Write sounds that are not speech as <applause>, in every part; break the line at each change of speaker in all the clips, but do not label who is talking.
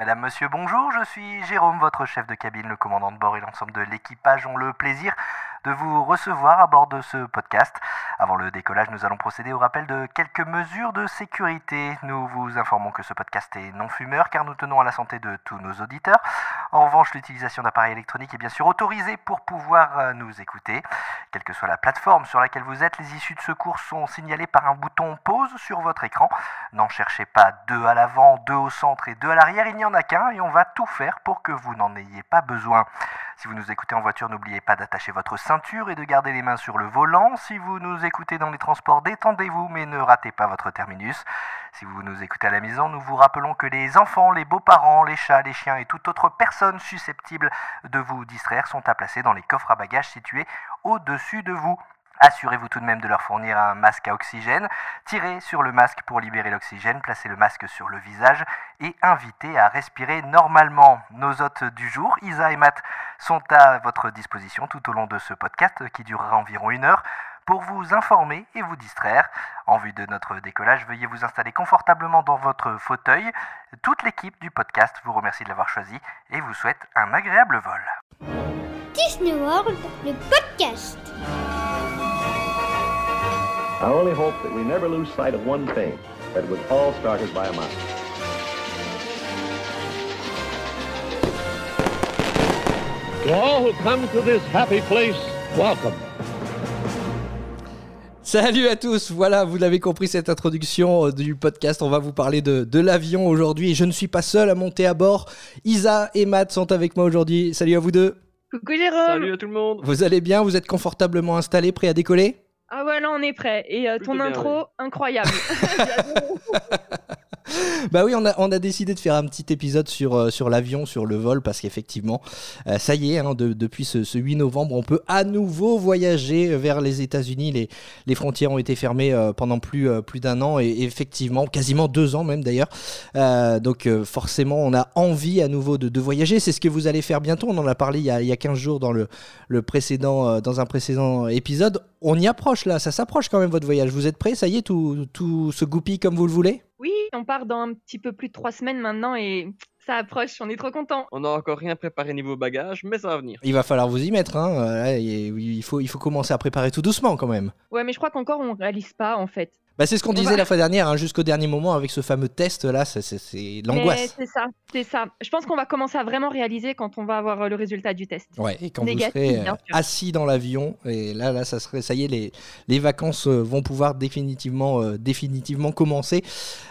Madame, monsieur, bonjour, je suis Jérôme, votre chef de cabine, le commandant de bord et l'ensemble de l'équipage ont le plaisir de vous recevoir à bord de ce podcast. Avant le décollage, nous allons procéder au rappel de quelques mesures de sécurité. Nous vous informons que ce podcast est non fumeur car nous tenons à la santé de tous nos auditeurs. En revanche, l'utilisation d'appareils électroniques est bien sûr autorisée pour pouvoir euh, nous écouter. Quelle que soit la plateforme sur laquelle vous êtes, les issues de secours sont signalées par un bouton pause sur votre écran. N'en cherchez pas deux à l'avant, deux au centre et deux à l'arrière, il n'y en a qu'un et on va tout faire pour que vous n'en ayez pas besoin. Si vous nous écoutez en voiture, n'oubliez pas d'attacher votre ceinture et de garder les mains sur le volant. Si vous nous écoutez dans les transports, détendez-vous mais ne ratez pas votre terminus. Si vous nous écoutez à la maison, nous vous rappelons que les enfants, les beaux-parents, les chats, les chiens et toute autre personne susceptible de vous distraire sont à placer dans les coffres à bagages situés au-dessus de vous. Assurez-vous tout de même de leur fournir un masque à oxygène. Tirez sur le masque pour libérer l'oxygène, placez le masque sur le visage et invitez à respirer normalement. Nos hôtes du jour, Isa et Matt, sont à votre disposition tout au long de ce podcast qui durera environ une heure pour vous informer et vous distraire. En vue de notre décollage, veuillez vous installer confortablement dans votre fauteuil. Toute l'équipe du podcast vous remercie de l'avoir choisi et vous souhaite un agréable vol.
Disney World, le podcast.
I only hope that we never lose sight of one thing, that it was all started by a mouse.
To all who come to this happy place, welcome.
Salut à tous, voilà, vous l'avez compris cette introduction euh, du podcast, on va vous parler de, de l'avion aujourd'hui et je ne suis pas seul à monter à bord. Isa et Matt sont avec moi aujourd'hui, salut à vous deux.
Coucou Jérôme
Salut à tout le monde
Vous allez bien, vous êtes confortablement installés, prêts à décoller?
Ah ouais, là on est prêt. Et euh, ton
bien,
intro,
ouais.
incroyable. <laughs> <laughs> <laughs>
Bah oui, on a, on a décidé de faire un petit épisode sur, euh, sur l'avion, sur le vol, parce qu'effectivement, euh, ça y est, hein, de- depuis ce, ce 8 novembre, on peut à nouveau voyager vers les États-Unis. Les, frontières ont été fermées euh, pendant plus, plus d'un an, et effectivement, quasiment deux ans même d'ailleurs. Donc forcément, on a envie à nouveau de, voyager. C'est ce que vous allez faire bientôt. On en a parlé il y a, il y a 15 jours dans, le, précédent, dans un précédent épisode. On y approche là, ça s'approche quand même votre voyage. Vous êtes prêts? Ça y est, tout, tout se goupille comme vous le voulez?
Oui, on part dans un petit peu plus de trois semaines maintenant et ça approche, on est trop content.
On n'a encore rien préparé niveau bagage, mais ça va venir.
Il va falloir vous y mettre. Hein. Là, il faut, il faut commencer à préparer tout doucement quand même.
Ouais, mais je crois qu'encore on réalise pas en fait.
Bah, c'est ce qu'on
On
disait
va-
la fois dernière, hein, jusqu'au dernier moment avec ce fameux test là, c'est- l'angoisse.
C'est ça, c'est ça. Je pense qu'on va commencer à vraiment réaliser quand on va avoir euh, le résultat du test.
Ouais, et quand
Négatif,
vous serez euh, assis dans l'avion, et là, là, ça serait, ça y est, les, les vacances euh, vont pouvoir définitivement, euh, définitivement commencer.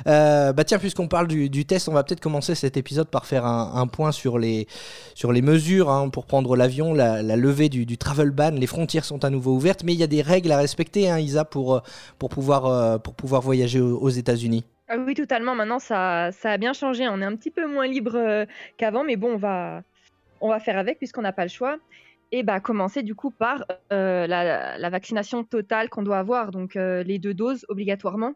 Euh, bah tiens, puisqu'on parle du, du test, on va peut-être commencer cet épisode par faire un, un point sur les, sur les mesures hein, pour prendre l'avion, la, la levée du, du travel ban. Les frontières sont à nouveau ouvertes, mais il y a des règles à respecter, hein, Isa, pour, pour, pouvoir, pour pouvoir voyager aux, aux États-Unis.
Ah oui, totalement. Maintenant, ça, ça a bien changé. On est un petit peu moins libre euh, qu'avant, mais bon, on va, on va faire avec puisqu'on n'a pas le choix. Et bah, commencer du coup par euh, la, la vaccination totale qu'on doit avoir, donc euh, les deux doses obligatoirement.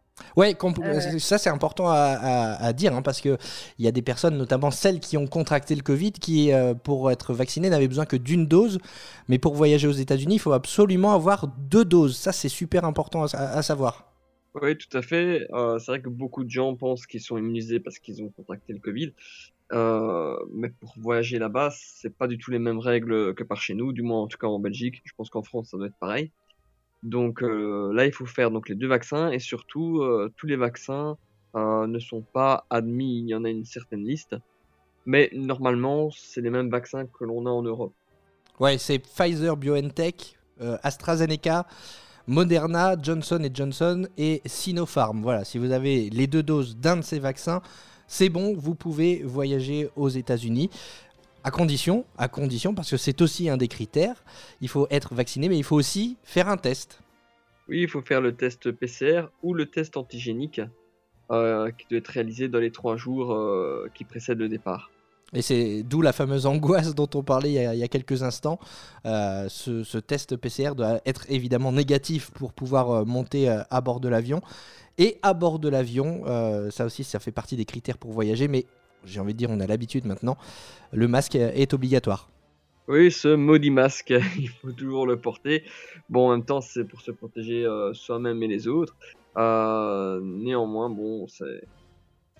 Euh.
ça c'est important à, à- à dire hein, parce que il y a des personnes, notamment celles qui ont contracté le Covid, qui pour être vaccinées n'avaient besoin que d'une dose, mais pour voyager aux États-Unis, il faut absolument avoir deux doses. Ça c'est super important à, à savoir.
Oui, tout à fait. Euh, c'est vrai que beaucoup de gens pensent qu'ils sont immunisés parce qu'ils ont contracté le Covid. Euh, mais pour voyager là-bas, c'est pas du tout les mêmes règles que par chez nous, du moins en tout cas en Belgique. Je pense qu'en France, ça doit être pareil. Donc euh, là, il faut faire donc les deux vaccins et surtout tous les vaccins ne sont pas admis. Il y en a une certaine liste, mais normalement, c'est les mêmes vaccins que l'on a en Europe.
Ouais, c'est Pfizer, BioNTech, AstraZeneca, Moderna, Johnson Johnson et Sinopharm. Voilà, si vous avez les deux doses d'un de ces vaccins, c'est bon, vous pouvez voyager aux États-Unis. À condition, à condition, parce que c'est aussi un des critères, il faut être vacciné, mais il faut aussi faire un test.
Oui, il faut faire le test PCR ou le test antigénique euh, qui doit être réalisé dans les trois jours euh, qui précèdent le départ.
Et c'est d'où la fameuse angoisse dont on parlait il y a, quelques instants. Euh, ce, test PCR doit être évidemment négatif pour pouvoir euh, monter euh, à bord de l'avion. Et à bord de l'avion, ça aussi, ça fait partie des critères pour voyager, mais j'ai envie de dire, on a l'habitude maintenant, le masque est obligatoire.
Oui, ce maudit masque, <laughs> il faut toujours le porter. Bon, en même temps, c'est pour se protéger soi-même et les autres. Néanmoins, bon, c'est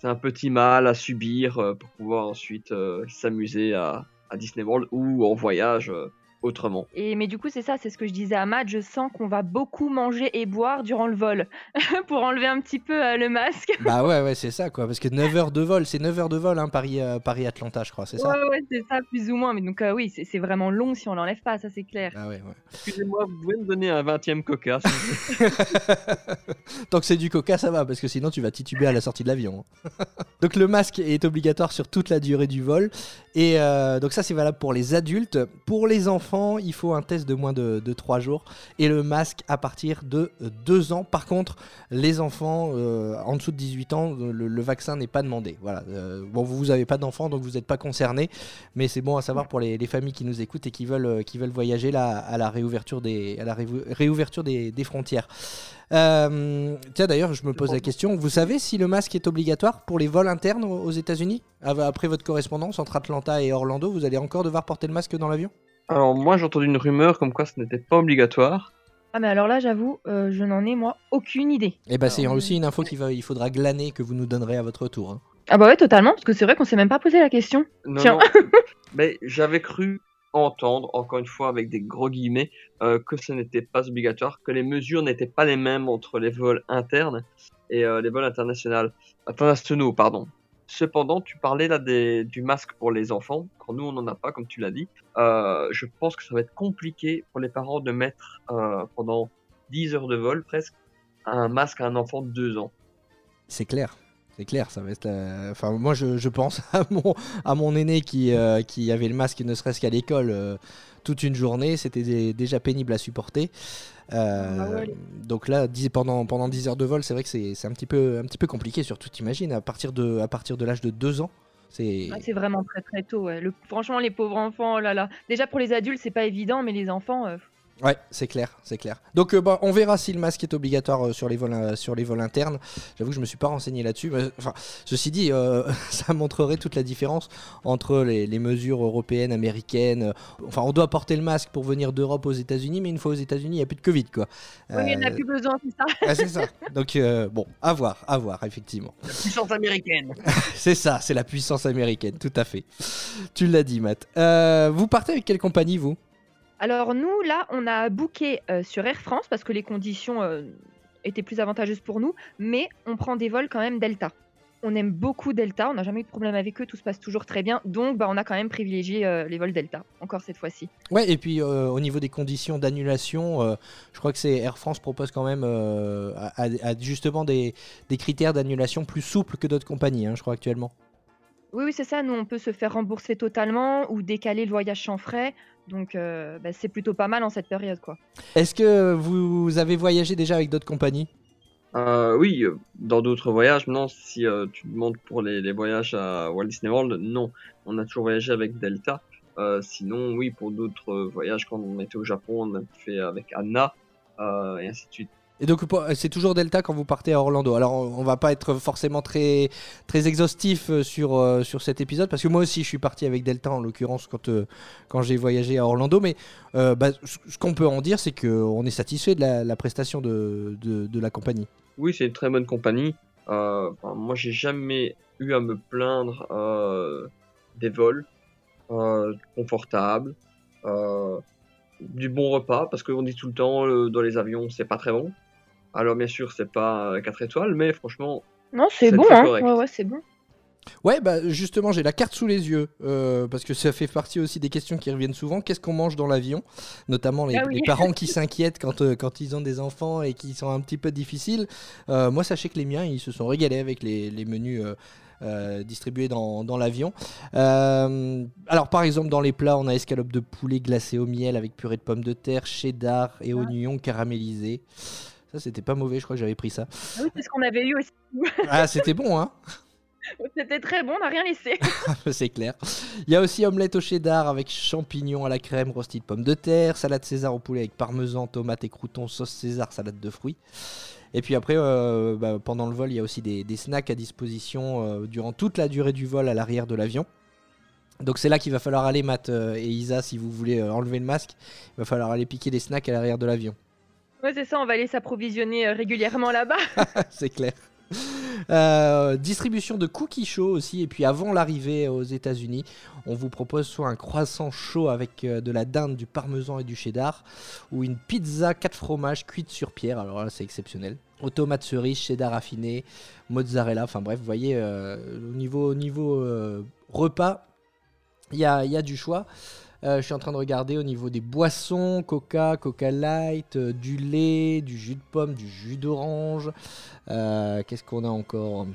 c'est un petit mal à subir euh, pour pouvoir ensuite euh, s'amuser à, à Disney World ou en voyage euh, autrement.
Et mais du coup, c'est ça, c'est ce que je disais à Matt. Je sens qu'on va beaucoup manger et boire durant le vol <laughs> pour enlever un petit peu euh, le masque. <laughs>
Bah ouais, ouais, c'est ça quoi. Parce que 9 heures de vol, c'est 9 heures de vol, hein, Paris, euh, Paris-Atlanta, je crois, c'est ça?
Ouais, ouais, c'est ça, plus ou moins. Mais donc, euh, oui, c'est vraiment long si on l'enlève pas, ça c'est clair.
Ah ouais, ouais.
Excusez-moi, vous pouvez me donner un 20e coca <laughs>
Tant que c'est du coca, ça va, parce que sinon tu vas tituber à la sortie de l'avion. hein. donc le masque est obligatoire sur toute la durée du vol. Et euh, donc ça c'est valable pour les adultes. Pour les enfants, il faut un test de moins de, 3 jours. Et le masque à partir de 2 ans. Par contre, les enfants euh, en dessous de 18 ans, le, le vaccin n'est pas demandé. Voilà. Euh, bon, vous n'avez pas d'enfants, donc vous n'êtes pas concernés. Mais c'est bon à savoir pour les, les familles qui nous écoutent et qui veulent, euh, qui veulent voyager là, à la réouverture des, à la réou- réouverture des, des frontières. Euh, tiens, d'ailleurs, je me pose la question. Vous savez si le masque est obligatoire pour les vols internes aux États-Unis? Après votre correspondance entre Atlanta et Orlando, vous allez encore devoir porter le masque dans l'avion?
Alors moi j'ai entendu une rumeur comme quoi ce n'était pas obligatoire.
Ah, mais alors là, j'avoue, euh, je n'en ai moi aucune idée.
Eh ben, c'est aussi une info qu'il va, il faudra glaner que vous nous donnerez à votre retour. hein.
Ah, bah ouais, totalement, parce que c'est vrai qu'on s'est même pas posé la question.
Non,
Tiens.
non. <laughs> Mais j'avais cru entendre, encore une fois avec des gros guillemets, euh, que ce n'était pas obligatoire, que les mesures n'étaient pas les mêmes entre les vols internes et euh, les vols internationaux. internationaux. Pardon. Cependant, tu parlais là des, du masque pour les enfants. Quand nous, on n'en a pas, comme tu l'as dit. Euh, je pense que ça va être compliqué pour les parents de mettre euh, pendant 10 heures de vol presque un masque à un enfant de 2 ans.
C'est clair. C'est clair, ça va être. la- Enfin, moi, je, je pense <laughs> à mon, à mon aîné qui, euh, qui avait le masque, ne serait-ce qu'à l'école, euh, toute une journée. C'était dé- déjà pénible à supporter. Euh,
Ah ouais.
Donc là, pendant, pendant 10 heures de vol, c'est vrai que c'est un, petit peu- un petit peu compliqué. Surtout, t'imagines, à partir de, à partir de l'âge de 2 ans. C'est.
Ah, c'est vraiment très très tôt. Ouais. Le... Franchement, les pauvres enfants, oh là là. Déjà pour les adultes, c'est pas évident, mais les enfants.
Ouais, c'est clair, c'est clair. Donc, euh, bah, on verra si le masque est obligatoire euh, sur, les vols, euh, sur les vols internes. J'avoue que je me suis pas renseigné là-dessus. mais, Enfin, ceci dit, <laughs> ça montrerait toute la différence entre les, les mesures européennes, américaines. Enfin, on doit porter le masque pour venir d'Europe aux États-Unis, mais une fois aux États-Unis, il n'y a plus de Covid, quoi.
Oui, il n'y en a plus besoin, c'est ça.
ah, c'est ça. Donc, bon, à voir, à voir, effectivement.
Puissance américaine. <laughs>
C'est ça, c'est la puissance américaine, tout à fait. Tu l'as dit, Matt. Vous partez avec quelle compagnie, vous?
Alors nous, là, on a booké euh, sur Air France parce que les conditions euh, étaient plus avantageuses pour nous, mais on prend des vols quand même Delta. On aime beaucoup Delta, on n'a jamais eu de problème avec eux, tout se passe toujours très bien, donc bah, on a quand même privilégié euh, les vols Delta, encore cette fois-ci.
Ouais, et puis au niveau des conditions d'annulation, je crois que c'est Air France propose quand même justement des, des critères d'annulation plus souples que d'autres compagnies, hein, je crois actuellement.
Oui, oui, c'est ça, nous on peut se faire rembourser totalement ou décaler le voyage sans frais, donc euh, bah, c'est plutôt pas mal en cette période quoi.
Est-ce que vous avez voyagé déjà avec d'autres compagnies?
Euh, oui, euh, dans d'autres voyages, non, si euh, tu demandes pour les, les voyages à Walt Disney World, non. On a toujours voyagé avec Delta. Euh, sinon, oui, pour d'autres voyages, quand on était au Japon, on a fait avec Anna, euh, et ainsi de suite.
Et donc pour- c'est toujours Delta quand vous partez à Orlando. Alors on on va pas être forcément très très exhaustif euh, sur euh, sur cet épisode parce que moi aussi je suis parti avec Delta en l'occurrence quand euh, quand j'ai voyagé à Orlando. Mais euh, bah, ce qu'on peut en dire c'est que on est satisfait de la, prestation de, de, la compagnie.
Oui, c'est une très bonne compagnie. Euh, enfin, moi, j'ai jamais eu à me plaindre euh, des vols euh, confortables, euh, du bon repas, parce qu'on dit tout le temps euh, dans les avions, c'est pas très bon. Alors, bien sûr, c'est pas 4 étoiles, mais franchement,
Non, c'est bon, hein. ouais, ouais, c'est bon.
Ouais, bah justement, j'ai la carte sous les yeux, euh, parce que ça fait partie aussi des questions qui reviennent souvent. Qu'est-ce qu'on mange dans l'avion? Notamment les,
Ah oui.
les parents qui <laughs> s'inquiètent quand, euh, quand ils ont des enfants et qui sont un petit peu difficiles. Euh, moi, sachez que les miens, ils se sont régalés avec les, les menus euh, euh, distribués dans, dans l'avion. Euh, alors, par exemple, dans les plats, on a escalope de poulet glacé au miel avec purée de pommes de terre, cheddar et oignons caramélisés. Ça, c'était pas mauvais, je crois que j'avais pris ça.
Ah oui, c'est ce qu'on avait eu aussi. <laughs>
Ah, c'était bon, hein <laughs>
C'était très bon, on n'a rien laissé. <laughs>
c'est clair. Il y a aussi omelette au cheddar avec champignons à la crème, rôti de pommes de terre, salade César au poulet avec parmesan, tomates et croutons, sauce César, salade de fruits. Et puis après, euh, bah, pendant le vol, il y a aussi des, des snacks à disposition euh, durant toute la durée du vol à l'arrière de l'avion. Donc c'est là qu'il va falloir aller, Matt euh, et Isa, si vous voulez enlever le masque, il va falloir aller piquer des snacks à l'arrière de l'avion.
Ouais, c'est ça, on va aller s'approvisionner euh, régulièrement là-bas. <laughs> <laughs>
c'est clair. Euh, distribution de cookies chauds aussi. Et puis avant l'arrivée aux États-Unis, on vous propose soit un croissant chaud avec euh, de la dinde, du parmesan et du cheddar, ou une pizza 4 fromages cuite sur pierre. Alors là, c'est exceptionnel. Automates cerises, cheddar raffiné, mozzarella. Enfin bref, vous voyez, au niveau, au niveau repas, il y a du choix. Euh, je suis en train de regarder au niveau des boissons, Coca, Coca Light, euh, du lait, du jus de pomme, du jus d'orange. Euh, Qu'est-ce qu'on a encore?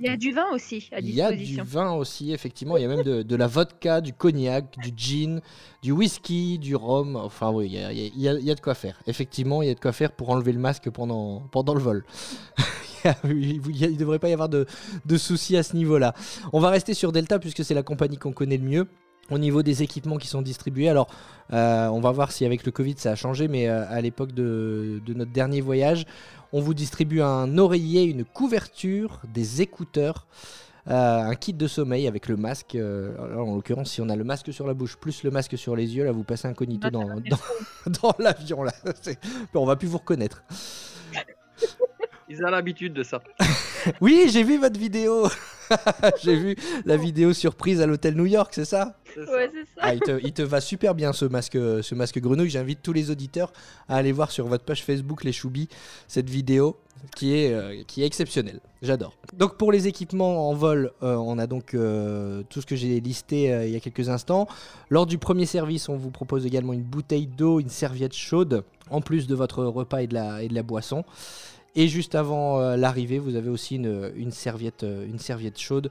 Il y a du vin aussi à
Il y a du
disposition.
vin aussi, effectivement. Il y a même de, de la vodka, du cognac, du gin, du whisky, du rhum. Enfin oui, il y a, il y a- il y a- il y a de quoi faire. Effectivement, il y a de quoi faire pour enlever le masque pendant, pendant le vol. <laughs> il ne devrait pas y avoir de, de soucis à ce niveau-là. On va rester sur Delta puisque c'est la compagnie qu'on connaît le mieux. Au niveau des équipements qui sont distribués, alors euh, on va voir si avec le Covid ça a changé, mais euh, à l'époque de, de notre dernier voyage, on vous distribue un oreiller, une couverture, des écouteurs, euh, un kit de sommeil avec le masque. euh, alors, en l'occurrence, si on a le masque sur la bouche plus le masque sur les yeux, là vous passez incognito dans,
va
dans, <laughs> dans l'avion. là. <laughs> C'est- On va plus vous reconnaître.
Ils ont l'habitude de ça. <laughs>
Oui, j'ai vu votre vidéo. <laughs> j'ai vu la vidéo surprise à l'hôtel New York, c'est ça?
Ouais, c'est ça.
Ah, il, te, il te va super bien ce masque, ce masque grenouille. J'invite tous les auditeurs à aller voir sur votre page Facebook les Choubis cette vidéo qui est, euh, qui est exceptionnelle. J'adore. Donc pour les équipements en vol, euh, on a donc euh, tout ce que j'ai listé euh, il y a quelques instants. Lors du premier service, on vous propose également une bouteille d'eau, une serviette chaude, en plus de votre repas et de la, et de la boisson. Et juste avant euh, l'arrivée, vous avez aussi une, une serviette, euh, une serviette chaude.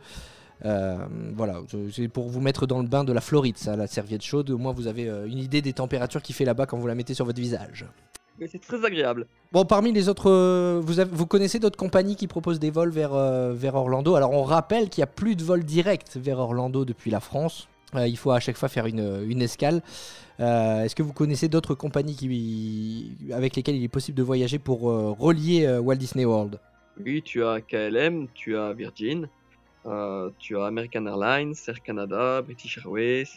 Euh, voilà, c'est pour vous mettre dans le bain de la Floride, ça, la serviette chaude. Au moins, vous avez une idée des températures qu'il fait là-bas quand vous la mettez sur votre visage.
Mais c'est très agréable.
Bon, parmi les autres, euh, vous, avez- vous connaissez d'autres compagnies qui proposent des vols vers, vers Orlando? Alors, on rappelle qu'il n'y a plus de vols directs vers Orlando depuis la France. Euh, il faut à chaque fois faire une, une escale. Euh, Est-ce que vous connaissez d'autres compagnies qui, avec lesquelles il est possible de voyager pour euh, relier Walt Disney World?
Oui, tu as KLM, tu as Virgin, tu as American Airlines, Air Canada, British Airways,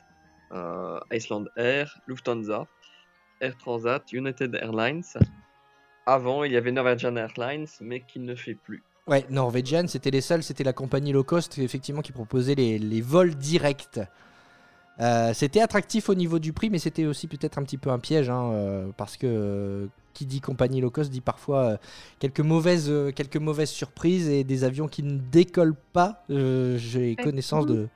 Iceland Air, Lufthansa, Air Transat, United Airlines. Avant, il y avait Norwegian Airlines, mais qui ne fait plus.
Ouais, Norwegian, c'était les seuls, c'était la compagnie low cost effectivement qui proposait les, les vols directs. Euh, c'était attractif au niveau du prix, mais c'était aussi peut-être un petit peu un piège, hein, euh, parce que euh, qui dit compagnie low cost dit parfois quelques, mauvaises, quelques mauvaises surprises et des avions qui ne décollent pas. J'ai connaissance de,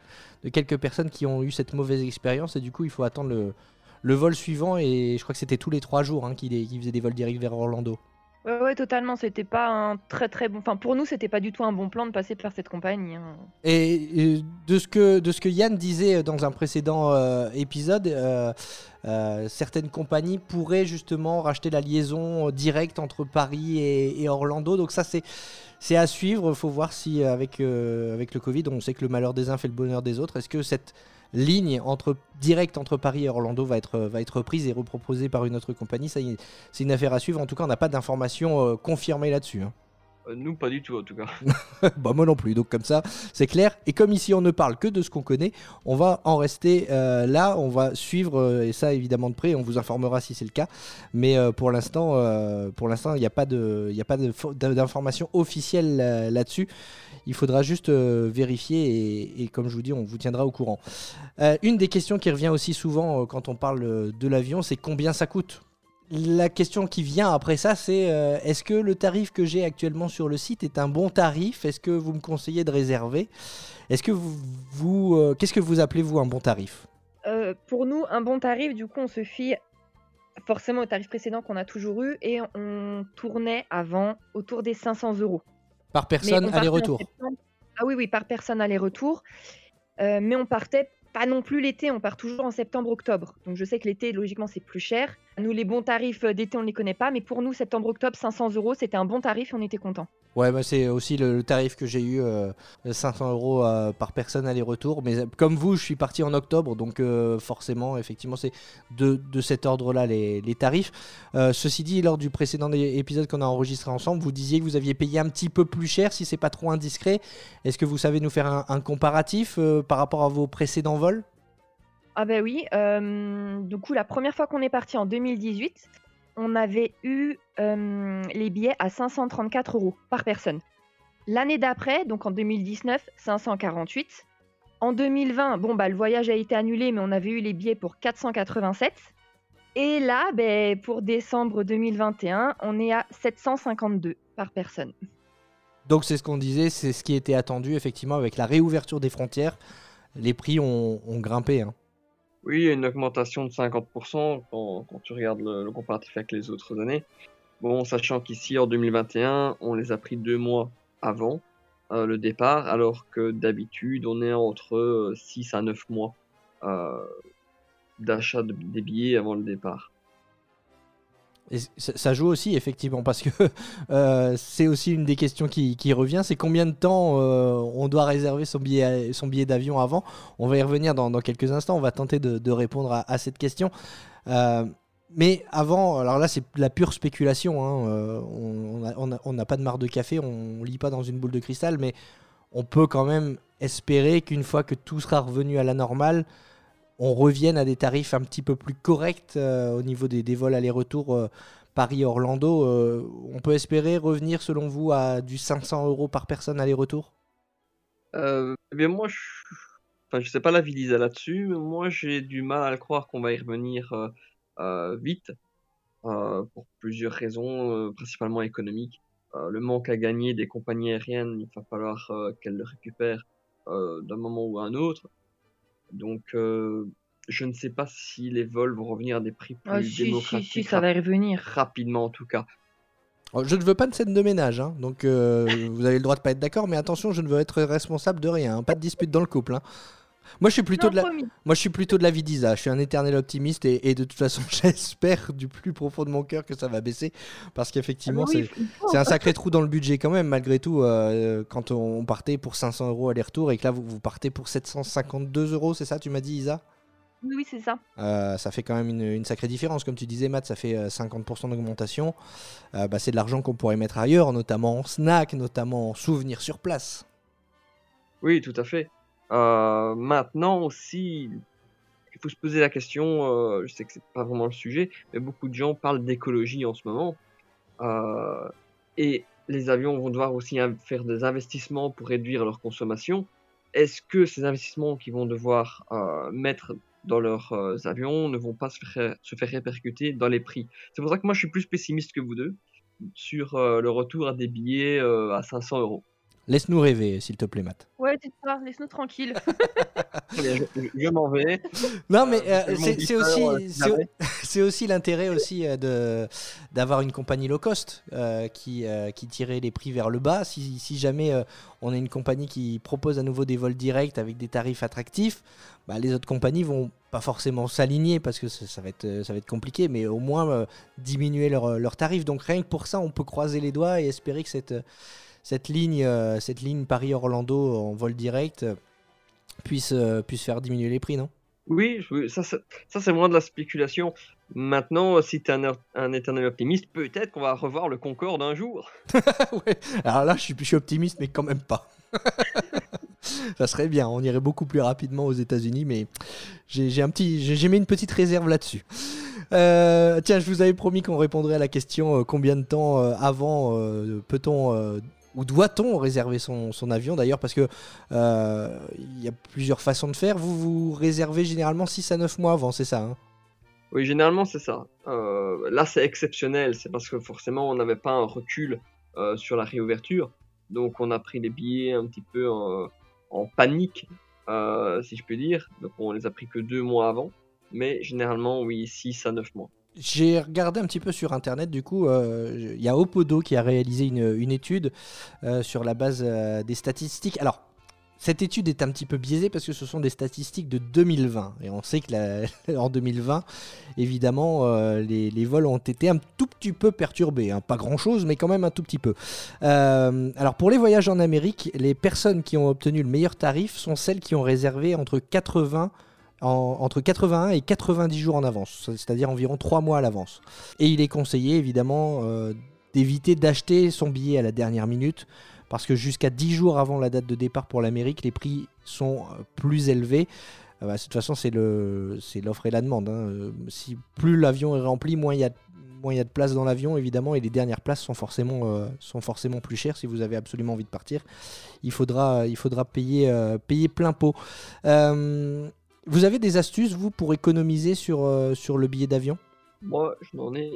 de quelques personnes qui ont eu cette mauvaise expérience et du coup il faut attendre le, le vol suivant et je crois que c'était tous les trois jours hein, qu'il qu'il faisait des vols directs vers Orlando.
Ouais, totalement. C'était pas un très très bon. Enfin, pour nous, c'était pas du tout un bon plan de passer par cette compagnie. hein.
Et euh, de ce que de ce que Yann disait dans un précédent euh, épisode, euh, euh, certaines compagnies pourraient justement racheter la liaison euh, directe entre Paris et, Orlando. Donc ça c'est c'est à suivre. Il faut voir si euh, avec euh, avec le Covid, on sait que le malheur des uns fait le bonheur des autres. Est-ce que cette ligne entre directe entre Paris et Orlando va être va être reprise et reproposée par une autre compagnie c'est une affaire à suivre. En tout cas, on n'a pas d'informations euh, confirmées là-dessus. hein.
Euh, nous, pas du tout, en tout cas. <laughs>
bah moi non plus, donc comme ça c'est clair. Et comme ici on ne parle que de ce qu'on connaît, on va en rester euh, là, on va suivre euh, et ça évidemment de près, on vous informera si c'est le cas. Mais euh, pour l'instant, pour l'instant il n'y a pas d'informations officielles là-dessus. Il faudra juste euh, vérifier et, comme je vous dis, on vous tiendra au courant. Euh, une des questions qui revient aussi souvent euh, quand on parle de l'avion, c'est combien ça coûte? La question qui vient après ça, c'est est-ce que le tarif que j'ai actuellement sur le site est un bon tarif? Est-ce que vous me conseillez de réserver? Est-ce que vous, qu'est-ce que vous appelez vous un bon tarif?
Pour nous, un bon tarif, du coup, on se fie forcément au tarif précédent qu'on a toujours eu et on tournait avant autour des 500 euros.
Par personne, aller-retour.
Ah oui, oui, par personne aller-retour. Euh, mais on partait pas non plus l'été, on part toujours en septembre-octobre. Donc je sais que l'été, logiquement, c'est plus cher. Nous, les bons tarifs euh, d'été, on ne les connaît pas. Mais pour nous, septembre-octobre, 500 euros, c'était un bon tarif et on était contents.
Ouais, bah, c'est aussi le, tarif que j'ai eu, euh, 500 euros euh, par personne aller-retour. Mais euh, comme vous, je suis parti en octobre, donc forcément, effectivement, c'est de, cet ordre-là les, tarifs. Ceci dit, lors du précédent épisode qu'on a enregistré ensemble, vous disiez que vous aviez payé un petit peu plus cher, si c'est pas trop indiscret. Est-ce que vous savez nous faire un, comparatif par rapport à vos précédents vols?
Ah ben oui, euh, du coup la première fois qu'on est parti en 2018, on avait eu euh, les billets à 534 euros par personne. L'année d'après, donc en 2019, 548. En 2020, bon, bah, le voyage a été annulé, mais on avait eu les billets pour 487. Et là, ben, pour décembre 2021, on est à 752 par personne.
Donc c'est ce qu'on disait, c'est ce qui était attendu effectivement avec la réouverture des frontières. Les prix ont, ont grimpé. hein.
Oui, une augmentation de 50% quand, quand tu regardes le, comparatif avec les autres années. Bon, sachant qu'ici, en 2021, on les a pris deux mois avant euh, le départ, alors que d'habitude, on est entre 6 à 9 mois euh, d'achat de- des billets avant le départ.
Ça joue aussi effectivement parce que <laughs> euh, c'est aussi une des questions qui, revient, c'est combien de temps euh, on doit réserver son billet, d'avion avant? On va y revenir dans, quelques instants, on va tenter de, répondre à, cette question. Euh, mais avant, alors là c'est la pure spéculation, hein, on n'a pas de marre de café, on lit pas dans une boule de cristal, mais on peut quand même espérer qu'une fois que tout sera revenu à la normale, on revienne à des tarifs un petit peu plus corrects euh, au niveau des, vols aller-retour euh, Paris-Orlando. Euh, on peut espérer revenir, selon vous, à du 500 euros par personne aller-retour?
Euh, eh bien moi, je... Enfin, je sais pas l'avis d'Isa là-dessus, mais moi j'ai du mal à le croire qu'on va y revenir vite, pour plusieurs raisons, principalement économiques. Le manque à gagner des compagnies aériennes, il va falloir qu'elles le récupèrent d'un moment ou à un autre. Donc euh, je ne sais pas si les vols vont revenir à des prix plus
Ah, si, si,
démocratiques
si, ça va revenir.
rapidement en tout cas.
Oh, Je ne veux pas de scène de ménage, hein, donc euh, <laughs> vous avez le droit de pas être d'accord, mais attention, je ne veux être responsable de rien, hein, pas de dispute dans le couple. hein. Moi, je suis plutôt
Non,
de la,
promis.
moi, je suis plutôt de l'avis d'Isa. Je suis un éternel optimiste et, et de toute façon, <laughs> j'espère du plus profond de mon cœur que ça va baisser, parce qu'effectivement,
Ah, oui,
c'est un sacré trou dans le budget quand même, malgré tout, euh, quand on partait pour 500 euros aller-retour et que là vous, vous partez pour 752 euros, c'est ça, tu m'as dit Isa?
Oui, c'est ça.
Euh, Ça fait quand même une, une sacrée différence, comme tu disais Matt, ça fait euh, 50% d'augmentation. Euh, bah, c'est de l'argent qu'on pourrait mettre ailleurs, notamment en snack, notamment en souvenirs sur place.
Oui, tout à fait. Euh, maintenant aussi, il faut se poser la question, euh, je sais que c'est pas vraiment le sujet, mais beaucoup de gens parlent d'écologie en ce moment. Euh, et les avions vont devoir aussi faire des investissements pour réduire leur consommation. Est-ce que ces investissements qu'ils vont devoir mettre dans leurs avions ne vont pas se faire, se faire répercuter dans les prix? C'est pour ça que moi je suis plus pessimiste que vous deux sur le retour à des billets à 500 euros.
Laisse-nous rêver, s'il te plaît, Matt.
Ouais, c'est ça, laisse-nous
bien, <laughs> je, je m'en vais.
Non, mais
Euh, <laughs>
c'est aussi,
euh,
c'est- l'intérêt aussi euh, de d'avoir une compagnie low cost euh, qui, euh, qui tirait les prix vers le bas. Si, si jamais euh, on a une compagnie qui propose à nouveau des vols directs avec des tarifs attractifs, bah, les autres compagnies vont pas forcément s'aligner parce que ça, ça va être, ça va être compliqué, mais au moins euh, diminuer leurs leur tarifs. Donc rien que pour ça, on peut croiser les doigts et espérer que cette, cette ligne, euh, cette ligne Paris-Orlando en vol direct euh, puisse, euh, puisse faire diminuer les prix, non?
Oui, ça, ça, ça, c'est moins de la spéculation. Maintenant, si tu es un, un éternel optimiste, peut-être qu'on va revoir le Concorde un jour. <laughs>
Ouais. Alors là, je suis, je suis optimiste, mais quand même pas. <laughs> ça serait bien, on irait beaucoup plus rapidement aux États-Unis, mais j'ai j'ai un petit, j'ai j'ai mis une petite réserve là-dessus. Euh, tiens, je vous avais promis qu'on répondrait à la question euh, combien de temps euh, avant peut-on ou doit-on réserver son, avion d'ailleurs parce que euh, il y a plusieurs façons de faire. Vous vous réservez généralement 6 à 9 mois avant, c'est ça hein?
Oui, généralement, c'est ça. Euh, là, c'est exceptionnel. C'est parce que forcément, on n'avait pas un recul euh, sur la réouverture. Donc, on a pris les billets un petit peu en, panique, si je peux dire. Donc, on les a pris que deux mois avant. Mais généralement, oui, 6 à 9 mois.
J'ai regardé un petit peu sur internet, du coup, euh, il y a Opodo qui a réalisé une, étude euh, sur la base euh, des statistiques. Alors, cette étude est un petit peu biaisée parce que ce sont des statistiques de 2020. Et on sait que la- <laughs> en 2020, évidemment, les, vols ont été un tout petit peu perturbés. hein. Pas grand-chose, mais quand même un tout petit peu. Alors, pour les voyages en Amérique, les personnes qui ont obtenu le meilleur tarif sont celles qui ont réservé entre 80 en- entre 81 et 90 jours en avance, c'est-à-dire environ 3 mois à l'avance. Et il est conseillé évidemment euh, d'éviter d'acheter son billet à la dernière minute, parce que jusqu'à 10 jours avant la date de départ pour l'Amérique, les prix sont euh, plus élevés. Euh, bah, de toute façon, c'est l'offre et la demande. hein. Euh, Si plus l'avion est rempli, moins il y a, de place dans l'avion, évidemment, et les dernières places sont forcément, sont forcément plus chères. Si vous avez absolument envie de partir, il faudra, payer, payer plein pot. Euh, vous avez des astuces, vous, pour économiser sur, euh, sur le billet d'avion?
Moi, je n'en ai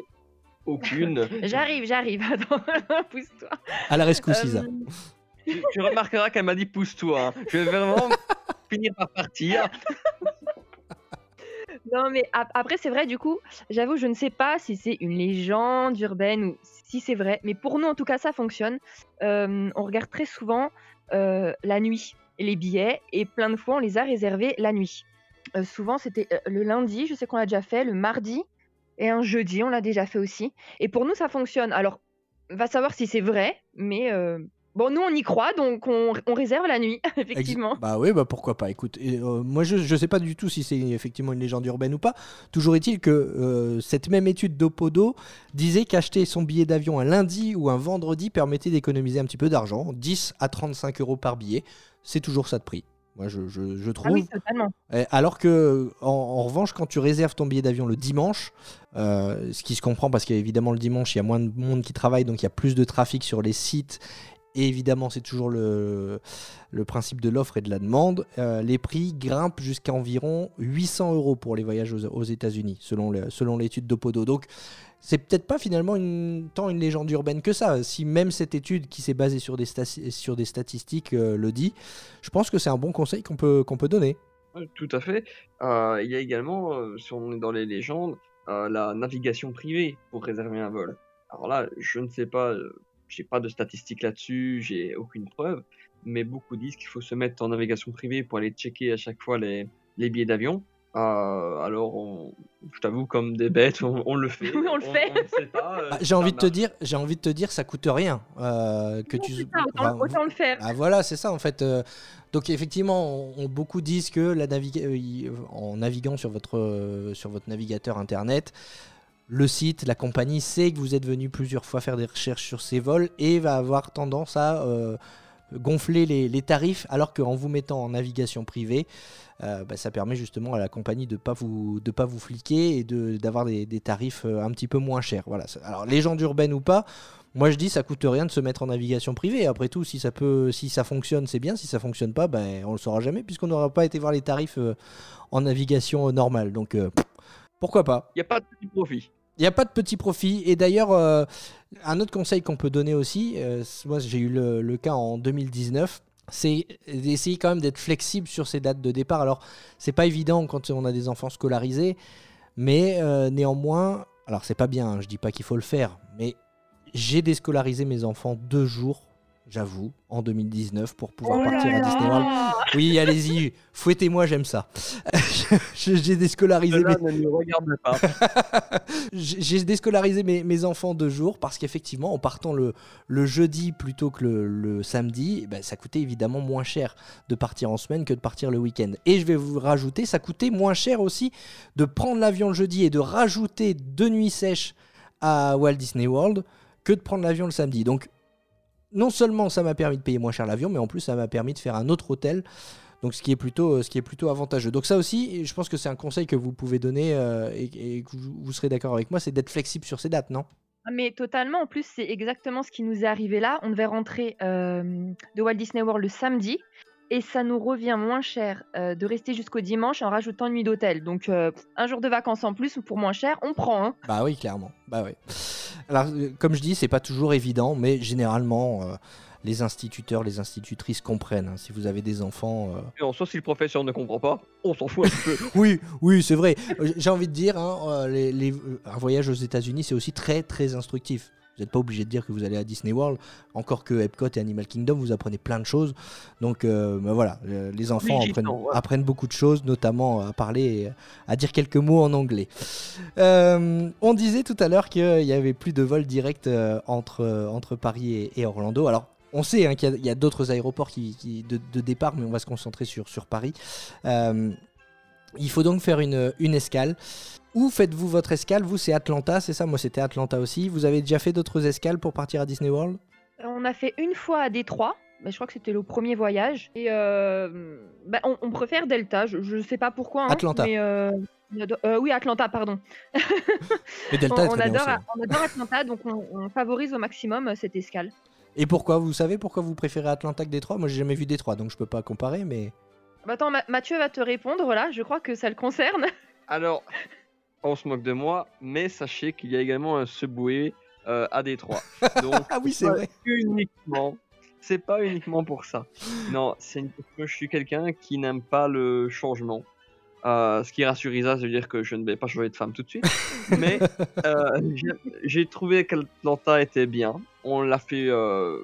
aucune. <laughs>
J'arrive, j'arrive. <laughs> Attends, pousse-toi.
À la rescousse, Isa.
Euh,
tu, tu remarqueras qu'elle m'a dit pousse-toi. hein. Je vais vraiment <laughs> finir par partir.
Non, mais ap- après, c'est vrai, du coup, j'avoue, je ne sais pas si c'est une légende urbaine ou si c'est vrai, mais pour nous, en tout cas, ça fonctionne. Euh, on regarde très souvent euh, la nuit les billets et plein de fois, on les a réservés la nuit. Euh, souvent, c'était euh, le lundi, je sais qu'on l'a déjà fait, le mardi et un jeudi, on l'a déjà fait aussi. Et pour nous, ça fonctionne. Alors, va savoir si c'est vrai, mais euh, bon, nous, on y croit, donc on, on réserve la nuit, <laughs>
Ex-
effectivement.
Bah oui, bah pourquoi pas. Écoute, et, euh, moi je, je sais pas du tout si c'est effectivement une légende urbaine ou pas. Toujours est-il que euh, cette même étude d'Opodo disait qu'acheter son billet d'avion un lundi ou un vendredi permettait d'économiser un petit peu d'argent, 10 à 35 euros par billet. C'est toujours ça de prix. Moi je, je- je
Ah
trouve.
oui, totalement.
Alors que, en, en revanche, quand tu réserves ton billet d'avion le dimanche, euh, ce qui se comprend parce qu'évidemment le dimanche il y a moins de monde qui travaille, donc il y a plus de trafic sur les sites. Et évidemment, c'est toujours le, principe de l'offre et de la demande. Euh, les prix grimpent jusqu'à environ 800 euros pour les voyages aux, États-Unis, selon l'étude d'Opodo. Donc, c'est peut-être pas finalement tant une légende urbaine que ça. Si même cette étude qui s'est basée sur des, statistiques euh, le dit, je pense que c'est un bon conseil qu'on peut, donner.
Tout à fait. Euh, il y a également, si on est dans les légendes, la navigation privée pour réserver un vol. Alors là, je ne sais pas, j'ai pas de statistiques là-dessus, j'ai aucune preuve, mais beaucoup disent qu'il faut se mettre en navigation privée pour aller checker à chaque fois les, les billets d'avion. Euh, alors, on, je t'avoue, comme des bêtes, on, on le fait. <laughs>
Oui, on le fait.
euh,
Bah,
si
j'ai envie de te dire, j'ai envie de te dire, ça coûte rien euh, que
Non,
tu.
ça, autant,
enfin,
autant le faire.
Ah voilà, c'est ça en fait. Euh, donc effectivement, on, on- beaucoup disent que la naviga- euh, en naviguant sur votre, euh, sur votre navigateur internet, le site, la compagnie sait que vous êtes venu plusieurs fois faire des recherches sur ces vols et va avoir tendance à euh, gonfler les, tarifs, alors qu'en vous mettant en navigation privée, euh, bah, ça permet justement à la compagnie de de pas vous fliquer et d'avoir des, tarifs euh, un petit peu moins chers. Voilà. Alors légende urbaine ou pas, moi je dis ça coûte rien de se mettre en navigation privée. Après tout, si ça peut, si ça fonctionne, c'est bien. Si ça fonctionne pas, ben on le saura jamais puisqu'on n'aura pas été voir les tarifs en navigation normale. Donc pourquoi pas
Il n'y a pas de petit profit.
il n'y a pas de petit profit. Et d'ailleurs, euh, un autre conseil qu'on peut donner aussi, euh, moi j'ai eu le, le cas en 2019, c'est d'essayer quand même d'être flexible sur ces dates de départ. Alors, c'est pas évident quand on a des enfants scolarisés, mais euh, néanmoins, alors c'est pas bien, hein, je dis pas qu'il faut le faire, mais j'ai déscolarisé mes enfants deux jours, j'avoue, en 2019 pour pouvoir
Oh
partir à. Disney World. Oui, allez-y, fouettez-moi, j'aime ça. <laughs> J'ai déscolarisé mes,
Cela ne nous regarde pas. <laughs>
j'ai j'ai déscolarisé mes, mes enfants deux jours parce qu'effectivement, en partant le, le jeudi plutôt que le, le samedi, ben, ça coûtait évidemment moins cher de partir en semaine que de partir le week-end. Et je vais vous rajouter, ça coûtait moins cher aussi de prendre l'avion le jeudi et de rajouter deux nuits sèches à Walt Disney World que de prendre l'avion le samedi. Donc, non seulement ça m'a permis de payer moins cher l'avion, mais en plus ça m'a permis de faire un autre hôtel. Donc ce qui est plutôt, ce qui est plutôt avantageux. Donc ça aussi, je pense que c'est un conseil que vous pouvez donner euh, et, et que vous, vous serez d'accord avec moi, c'est d'être flexible sur ces dates, non?
Ah, Mais totalement, en plus, c'est exactement ce qui nous est arrivé là. On devait rentrer euh, de Walt Disney World le samedi et ça nous revient moins cher euh, de rester jusqu'au dimanche en rajoutant une nuit d'hôtel. Donc, euh, un jour de vacances en plus pour moins cher, on prend. hein.
Bah oui, clairement. Bah oui. Alors, euh, comme je dis, c'est pas toujours évident, mais généralement, euh, les instituteurs, les institutrices comprennent. hein. Si vous avez des enfants, euh,
Et en soi, si le professeur ne comprend pas, on s'en fout un peu. <laughs>
Oui, oui, c'est vrai. Euh, J'ai envie de dire, hein, euh, les- les- euh, un voyage aux États-Unis, c'est aussi très, très instructif. Vous n'êtes pas obligé de dire que vous allez à Disney World, encore que Epcot et Animal Kingdom, vous apprenez plein de choses. Donc euh, bah voilà, euh, les enfants
Oui,
apprennent,
non, ouais.
apprennent beaucoup de choses, notamment à parler, et à dire quelques mots en anglais. Euh, on disait tout à l'heure qu'il n'y avait plus de vols directs entre, entre Paris et, et Orlando. Alors, on sait hein, qu'il y a- y d'autres aéroports qui, qui- de, de départ, mais on va se concentrer sur, sur Paris. Euh, il faut donc faire une, une escale. Où faites-vous votre escale? Vous, c'est Atlanta, c'est ça? Moi, c'était Atlanta aussi. Vous avez déjà fait d'autres escales pour partir à Disney World?
On a fait une fois à Détroit. mais je crois que c'était le premier voyage. Et euh, bah, on, on préfère Delta. Je, je sais pas pourquoi. hein,
Atlanta.
Mais euh, adore- euh, oui, Atlanta, pardon. <laughs>
Mais Delta
on,
est
on
bien
adore,
aussi.
on adore Atlanta, donc on, on favorise au maximum cette escale.
Et pourquoi Vous savez pourquoi vous préférez Atlanta que Détroit? Moi, j'ai jamais vu Détroit, donc je peux pas comparer, mais.
Bah, attends, Ma- Mathieu va te répondre, là, je crois que ça le concerne. <laughs>
Alors, on se moque de moi, mais sachez qu'il y a également un Subway euh, à Détroit. Donc, <laughs>
Ah oui, c'est vrai.
uniquement. C'est pas uniquement pour ça. Non, c'est une... je suis quelqu'un qui n'aime pas le changement. Euh, ce qui rassure Isa, ça veut dire que je ne vais pas changer de femme tout de suite. <laughs> Mais euh, j'ai- j'ai trouvé qu'Atlanta était bien. On l'a fait euh,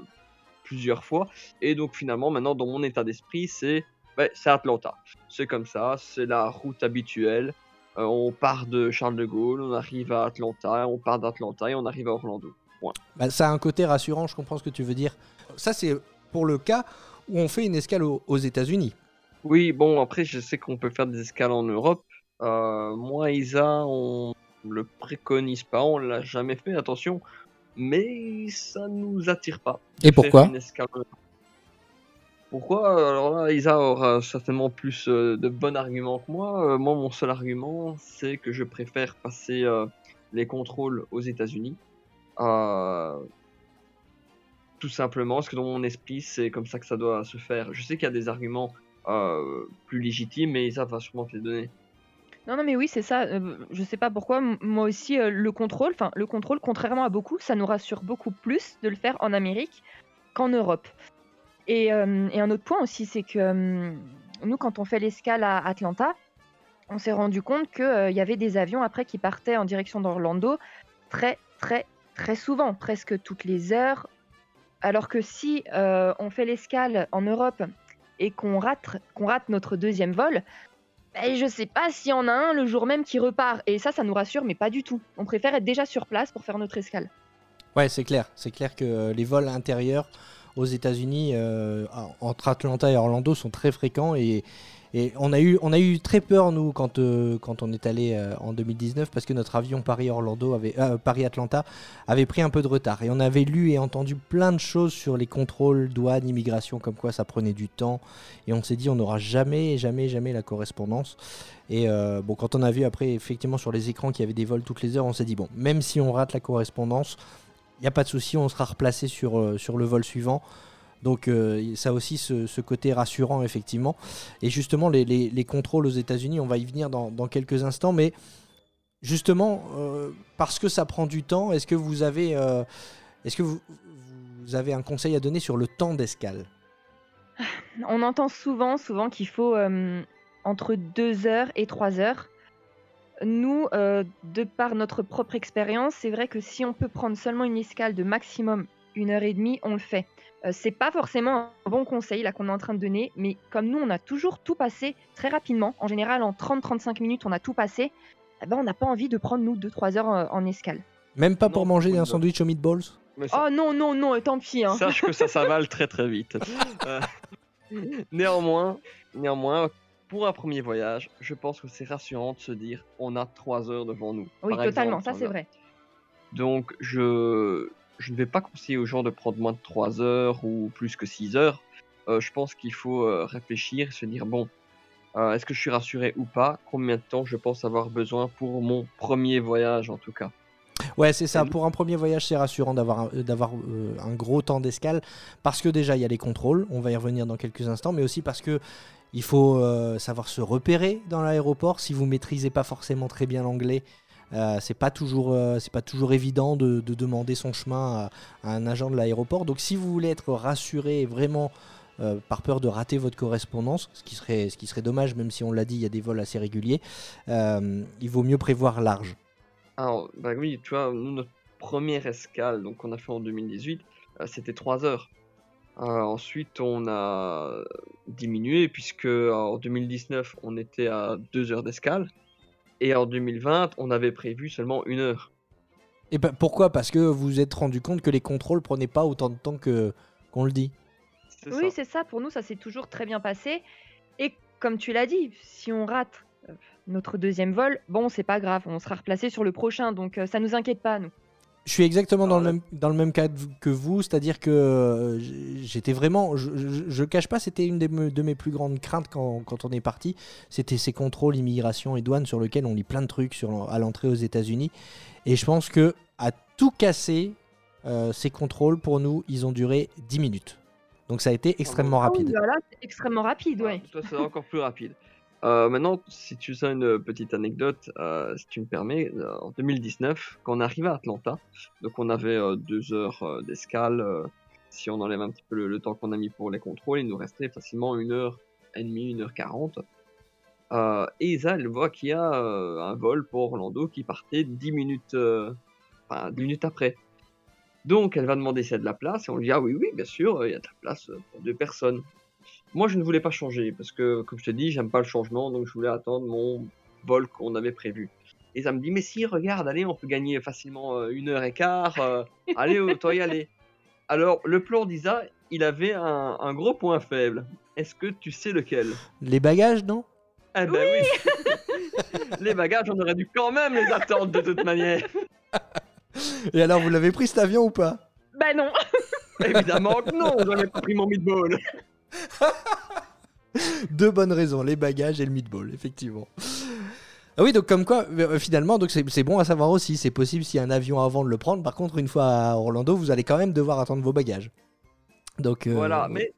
plusieurs fois. Et donc finalement, maintenant, dans mon état d'esprit, c'est ouais, c'est Atlanta. C'est comme ça, c'est la route habituelle. Euh, on part de Charles de Gaulle, on arrive à Atlanta, on part d'Atlanta et on arrive à Orlando.
Bah, ça a un côté rassurant, je comprends ce que tu veux dire. Ça, c'est pour le cas où on fait une escale aux, aux États-Unis.
Oui, bon, après, je sais qu'on peut faire des escales en Europe. Euh, moi, Isa, on le préconise pas, on l'a jamais fait, attention. Mais ça nous attire pas.
Et pourquoi?
une escale en Europe. Pourquoi? Alors là, Isa aura certainement plus euh, de bons arguments que moi. Euh, moi, mon seul argument, c'est que je préfère passer euh, les contrôles aux États-Unis. Tout simplement, parce que dans mon esprit, c'est comme ça que ça doit se faire. Je sais qu'il y a des arguments plus légitimes, mais Isa va sûrement te les donner.
Non, non, mais oui, c'est ça. je sais pas pourquoi. Moi aussi, le contrôle, enfin, le contrôle, contrairement à beaucoup, ça nous rassure beaucoup plus de le faire en Amérique qu'en Europe. Et, euh, et un autre point aussi, c'est que euh, nous, quand on fait l'escale à Atlanta, on s'est rendu compte qu'il y avait des avions après qui partaient en direction d'Orlando très, très, très souvent, presque toutes les heures. Alors que si euh, on fait l'escale en Europe et qu'on rate, rate notre deuxième vol, ben, je sais pas s'il y en a un le jour même qui repart. Et ça, ça nous rassure, mais pas du tout. On préfère être déjà sur place pour faire notre escale.
Ouais, c'est clair. C'est clair que euh, les vols intérieurs aux États-Unis euh, entre Atlanta et Orlando sont très fréquents et, et on, a eu, on a eu très peur, nous, quand, euh, quand on est allé euh, en 2019, parce que notre avion Paris-Orlando avait, euh, Paris-Atlanta avait pris un peu de retard. Et on avait lu et entendu plein de choses sur les contrôles, douane, immigration, comme quoi ça prenait du temps. Et on s'est dit, on n'aura jamais, jamais, jamais la correspondance. Et bon, quand on a vu après, effectivement, sur les écrans qu'il y avait des vols toutes les heures, on s'est dit, bon, même si on rate la correspondance, n'y a pas de souci, on sera replacé sur, euh, sur le vol suivant. Donc euh, ça aussi ce, côté rassurant, effectivement. Et justement, les, les- les contrôles aux États-Unis, on va y venir dans, dans quelques instants, mais justement, euh, parce que ça prend du temps, est-ce que vous avez, est-ce que vous, avez un conseil à donner sur le temps d'escale?
On entend souvent, souvent qu'il faut entre 2 heures et 3 heures. Nous, euh, de par notre propre expérience, c'est vrai que si on peut prendre seulement une escale de maximum une heure et demie, on le fait. Euh, c'est pas forcément un bon conseil là qu'on est en train de donner, mais comme nous, on a toujours tout passé très rapidement. En général, en 30-35 minutes, on a tout passé. eh ben, on n'a pas envie de prendre nous 2-3 heures euh, en escale.
Même pas
Non,
pour manger un sandwich aux meatballs
ça-
Oh non, non, non, tant pis. Hein.
Sache que ça <laughs> s'avale très très vite. Euh, <laughs> néanmoins, néanmoins, pour un premier voyage, je pense que c'est rassurant de se dire on a 3 heures devant nous.
Oui,
Par
totalement,
exemple,
ça c'est vrai.
Donc je, je ne vais pas conseiller aux gens de prendre moins de 3 heures ou plus que 6 heures. Euh, je pense qu'il faut euh, réfléchir et se dire bon, euh, est-ce que je suis rassuré ou pas? Combien de temps je pense avoir besoin pour mon premier voyage en tout cas?
Ouais, c'est ça. Pour un premier voyage, c'est rassurant d'avoir un, d'avoir, euh, un gros temps d'escale parce que déjà il y a les contrôles. On va y revenir dans quelques instants, mais aussi parce que il faut euh, savoir se repérer dans l'aéroport. Si vous maîtrisez pas forcément très bien l'anglais, euh, c'est pas toujours euh, c'est pas toujours évident de, de demander son chemin à, un agent de l'aéroport. Donc si vous voulez être rassuré vraiment par peur de rater votre correspondance, ce qui serait dommage, même si on l'a dit, il y a des vols assez réguliers. il vaut mieux prévoir large.
Alors, bah oui, tu vois, notre première escale, donc qu'on a fait en 2018, euh, c'était 3 heures. Euh, ensuite, on a diminué, puisque euh, en 2019, on était à 2 heures d'escale. Et en 2020, on avait prévu seulement une heure.
Et ben, pourquoi? Parce que vous vous êtes rendu compte que les contrôles prenaient pas autant de temps que qu'on le dit.
Oui, c'est ça. Pour nous, ça s'est toujours très bien passé. Et comme tu l'as dit, si on rate euh, notre deuxième vol, bon, c'est pas grave, on sera replacé sur le prochain, donc euh, ça nous inquiète pas, nous.
Je suis exactement dans,
Ah
le
ouais.
même, dans le même cas de- que vous, c'est-à-dire que euh, j'étais vraiment. Je, je, je cache pas, c'était une des de mes plus grandes craintes quand, quand on est parti. C'était ces contrôles immigration et douane sur lesquels on lit plein de trucs sur, à l'entrée aux États-Unis. Et je pense que à tout casser, euh, ces contrôles pour nous, ils ont duré 10 minutes. Donc ça a été extrêmement
Ah oui,
rapide.
voilà, c'est extrêmement rapide, ouais.
Toi, c'est encore plus rapide. Euh, maintenant, si tu sais une petite anecdote, euh, si tu me permets, euh, en 2019, quand on arrivé à Atlanta, donc on avait deux heures d'escale. si on enlève un petit peu le, temps qu'on a mis pour les contrôles, il nous restait facilement une heure et demie, une heure quarante. Et Isa, elle voit qu'il y a un vol pour Orlando qui partait 10 minutes, enfin, 10 minutes après. Donc, elle va demander s'il y a de la place, et on lui dit Ah oui, oui, bien sûr, il y a de la place pour deux personnes. Moi, je ne voulais pas changer parce que, comme je te dis, j'aime pas le changement, donc je voulais attendre mon vol qu'on avait prévu. Et ça me dit, mais si, regarde, allez, on peut gagner facilement euh, une heure et quart. euh, allez, autant y aller. Alors, le plan d'Isa, il avait un, un gros point faible. Est-ce que tu sais lequel?
Les bagages, non?
Eh ben oui, <laughs> Les bagages, on aurait dû quand même les attendre de toute manière. <laughs>
Et alors, vous l'avez pris cet avion ou pas?
Bah non.
Évidemment que non, j'avais pas pris mon meatball. <laughs>
Deux bonnes raisons, les bagages et le meatball, effectivement. Ah oui, donc comme quoi, euh, finalement, donc c'est c'est bon à savoir aussi. C'est possible s'il y a un avion avant de le prendre. Par contre, une fois à Orlando, vous allez quand même devoir attendre vos bagages. Donc euh,
Voilà, mais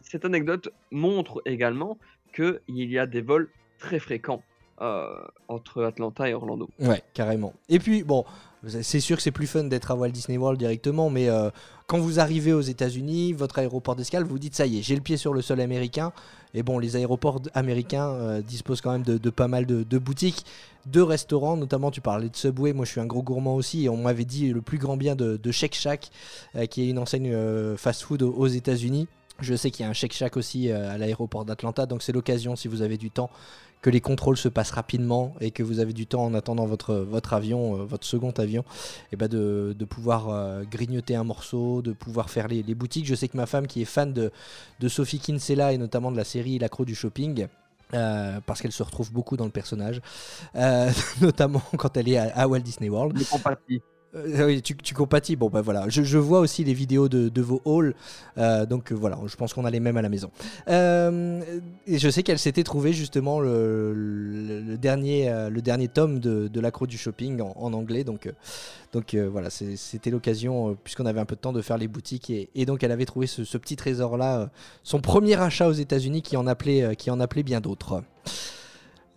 cette anecdote montre également qu'il y a des vols très fréquents euh, entre Atlanta et Orlando.
Ouais, carrément. Et puis, bon, c'est sûr que c'est plus fun d'être à Walt Disney World directement, mais euh, quand vous arrivez aux États-Unis, votre aéroport d'escale, vous dites ça y est, j'ai le pied sur le sol américain. Et bon, les aéroports américains euh, disposent quand même de, pas mal de, boutiques, de restaurants, notamment tu parlais de Subway, moi je suis un gros gourmand aussi, et on m'avait dit le plus grand bien de, de Shake Shack, euh, qui est une enseigne fast-food aux États-Unis. Je sais qu'il y a un Shake Shack aussi euh, à l'aéroport d'Atlanta, donc c'est l'occasion, si vous avez du temps, que les contrôles se passent rapidement et que vous avez du temps en attendant votre, votre avion, euh, votre second avion, et ben de, pouvoir euh, grignoter un morceau, de pouvoir faire les, boutiques. Je sais que ma femme qui est fan de, Sophie Kinsella et notamment de la série L'accro du shopping, parce qu'elle se retrouve beaucoup dans le personnage, <laughs> notamment quand elle est à, Walt Disney World. Euh, oui, tu, compatis. Bon, bah voilà. Je, vois aussi les vidéos de, vos hauls. euh, donc euh, voilà, je pense qu'on a les mêmes à la maison. Et je sais qu'elle s'était trouvée justement le, dernier, le dernier tome de, de l'accro du shopping en, anglais. Donc, voilà, c'était l'occasion, puisqu'on avait un peu de temps, de faire les boutiques. Et, donc elle avait trouvé ce, ce petit trésor-là, son premier achat aux États-Unis qui, en appelait, qui en appelait bien d'autres.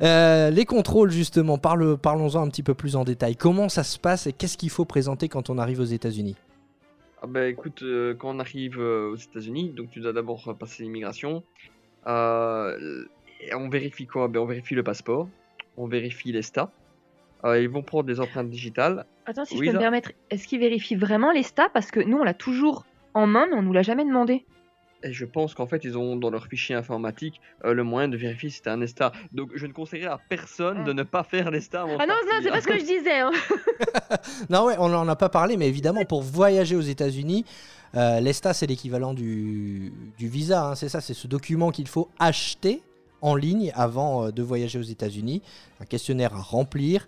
Euh, les contrôles, justement, parle- parlons-en un petit peu plus en détail. Comment ça se passe et qu'est-ce qu'il faut présenter quand on arrive aux États-Unis?
Ah bah écoute, euh, quand on arrive euh, aux États-Unis, donc tu dois d'abord passer l'immigration. Euh, on vérifie quoi? Ben, On vérifie le passeport, on vérifie les stats. Euh, ils vont prendre des empreintes digitales.
Attends, si
Oui,
je peux me permettre, est-ce qu'ils vérifient vraiment les stats? Parce que nous, on l'a toujours en main, mais on nous l'a jamais demandé.
Et je pense qu'en fait, ils ont dans leur fichier informatique euh, le moyen de vérifier si c'est un ESTA. Donc je ne conseillerais à personne de ne pas faire l'ESTA avant
Ah non, non, c'est pas ce que je disais. hein. <laughs>
Non, ouais, on n'en a pas parlé, mais évidemment, pour voyager aux États-Unis, euh, l'ESTA, c'est l'équivalent du, du visa. hein, c'est ça, c'est ce document qu'il faut acheter en ligne avant euh, de voyager aux États-Unis. Un questionnaire à remplir.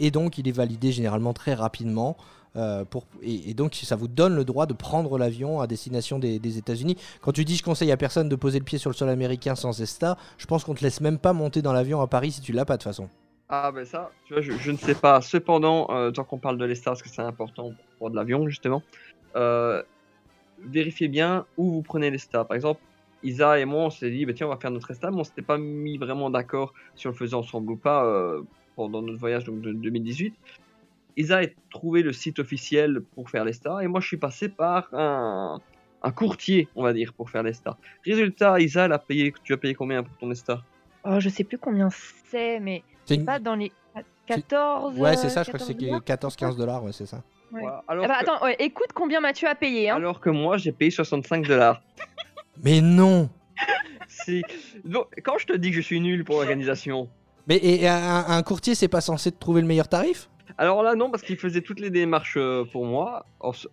Et donc, il est validé généralement très rapidement. Euh, et, donc, ça vous donne le droit de prendre l'avion à destination des, des États-Unis. Quand tu dis je conseille à personne de poser le pied sur le sol américain sans ESTA, je pense qu'on te laisse même pas monter dans l'avion à Paris si tu l'as pas de toute façon.
Ah ben ça, je, ne sais pas. Cependant, euh, tant qu'on parle de l'ESTA, parce que c'est important pour de l'avion, justement, euh, vérifiez bien où vous prenez l'ESTA. Par exemple, Isa et moi, on s'est dit, bah, tiens, on va faire notre ESTA, mais on s'était pas mis vraiment d'accord si on le faisait ensemble ou pas pendant notre voyage donc, de 2018. Isa a trouvé le site officiel pour faire l'ESTA, et moi, je suis passé par un, un courtier, on va dire, pour faire l'ESTA. Résultat, Isa, elle a payé, tu as payé combien pour ton ESTA
Oh, je sais plus combien c'est, mais
C'est une-
pas dans les 14.
Ouais, c'est ça, je crois que
14
c'est 14-15 dollars, ouais, c'est ça.
Ouais.
Voilà.
Ah
Alors,
bah,
que,
attends, ouais, écoute combien Mathieu a payé. Hein.
alors que moi, j'ai payé 65 dollars.
Mais non
Si. Donc, quand je te dis que je suis nul pour l'organisation,
Mais et un, un courtier, c'est pas censé te trouver le meilleur tarif?
Alors là non parce qu'il faisait toutes les démarches euh, pour moi.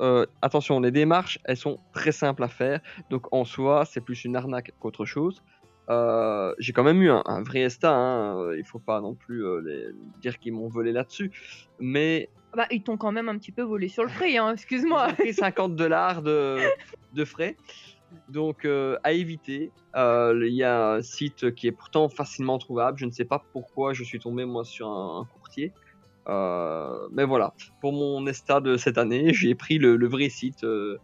Euh, attention, les démarches elles sont très simples à faire, donc en soi c'est plus une arnaque qu'autre chose. Euh, j'ai quand même eu un, un vrai ESTA, hein, il faut pas non plus euh, les, dire qu'ils m'ont volé là-dessus, mais
Bah, ils t'ont quand même un petit peu volé sur le prix, hein, excuse-moi.
j'ai pris 50 dollars de, de frais, donc euh, à éviter. Il y a un site qui est pourtant facilement trouvable, je ne sais pas pourquoi je suis tombé moi sur un, un courtier, mais voilà, pour mon ESTA de cette année, j'ai pris le, le vrai site euh,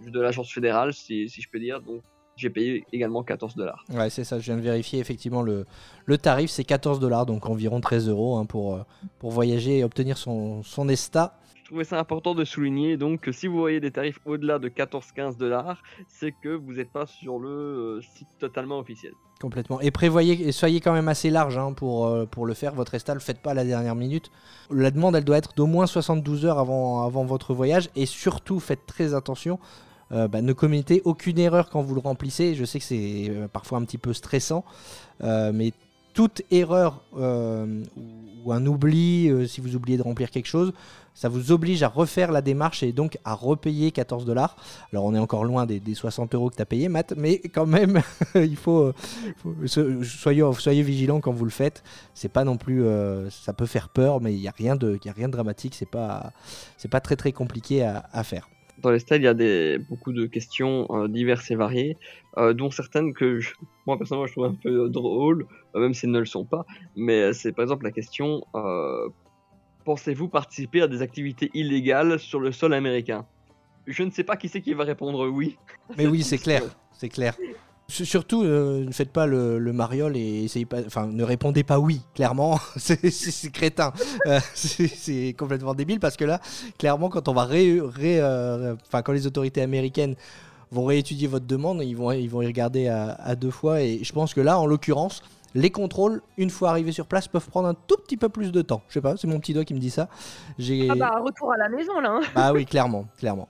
de l'agence fédérale, si, si je peux dire, donc j'ai payé également 14 dollars.
Ouais, c'est ça, je viens de vérifier effectivement le, le tarif, c'est 14 dollars, donc environ 13 euros hein, pour, euh, pour voyager et obtenir son, son ESTA.
Je trouvais ça important de souligner donc que si vous voyez des tarifs au-delà de 14-15 dollars, c'est que vous n'êtes pas sur le euh, site totalement officiel.
Complètement. Et prévoyez, et soyez quand même assez large hein, pour, euh, pour le faire. Votre ESTA, le faites pas à la dernière minute. La demande, elle doit être d'au moins 72 heures avant, avant votre voyage. Et surtout, faites très attention. euh, bah, ne commettez aucune erreur quand vous le remplissez. Je sais que c'est euh, parfois un petit peu stressant, mais toute erreur euh, ou, un oubli, euh, si vous oubliez de remplir quelque chose, ça vous oblige à refaire la démarche et donc à repayer 14 dollars. Alors on est encore loin des, des 60 euros que tu as payé, Matt, mais quand même, <laughs> il faut, euh, soyez, soyez vigilants quand vous le faites. C'est pas non plus, ça peut faire peur, mais il n'y a rien de, a rien de dramatique. C'est pas, pas très très compliqué à faire.
Dans les styles, il y a des, beaucoup de questions euh, diverses et variées, euh, dont certaines que je- moi personnellement je trouve un peu drôles, euh, même si elles ne le sont pas. Mais c'est par exemple la question pensez-vous participer à des activités illégales sur le sol américain? Je ne sais pas qui c'est qui va répondre oui.
Mais oui, c'est <laughs> clair, c'est clair. Surtout, euh, ne faites pas le, le mariole et essayez pas, enfin, ne répondez pas oui. Clairement, <laughs> c'est crétin, Euh, <laughs> c'est complètement débile parce que là, clairement, quand on va ré, ré- euh, enfin, quand les autorités américaines vont réétudier votre demande, ils vont, ils vont y regarder à, à deux fois. Et je pense que là, en l'occurrence, les contrôles, une fois arrivés sur place, peuvent prendre un tout petit peu plus de temps. Je sais pas, c'est mon petit doigt qui me dit ça.
Ah bah, retour à la maison là. hein.
bah oui, clairement, clairement.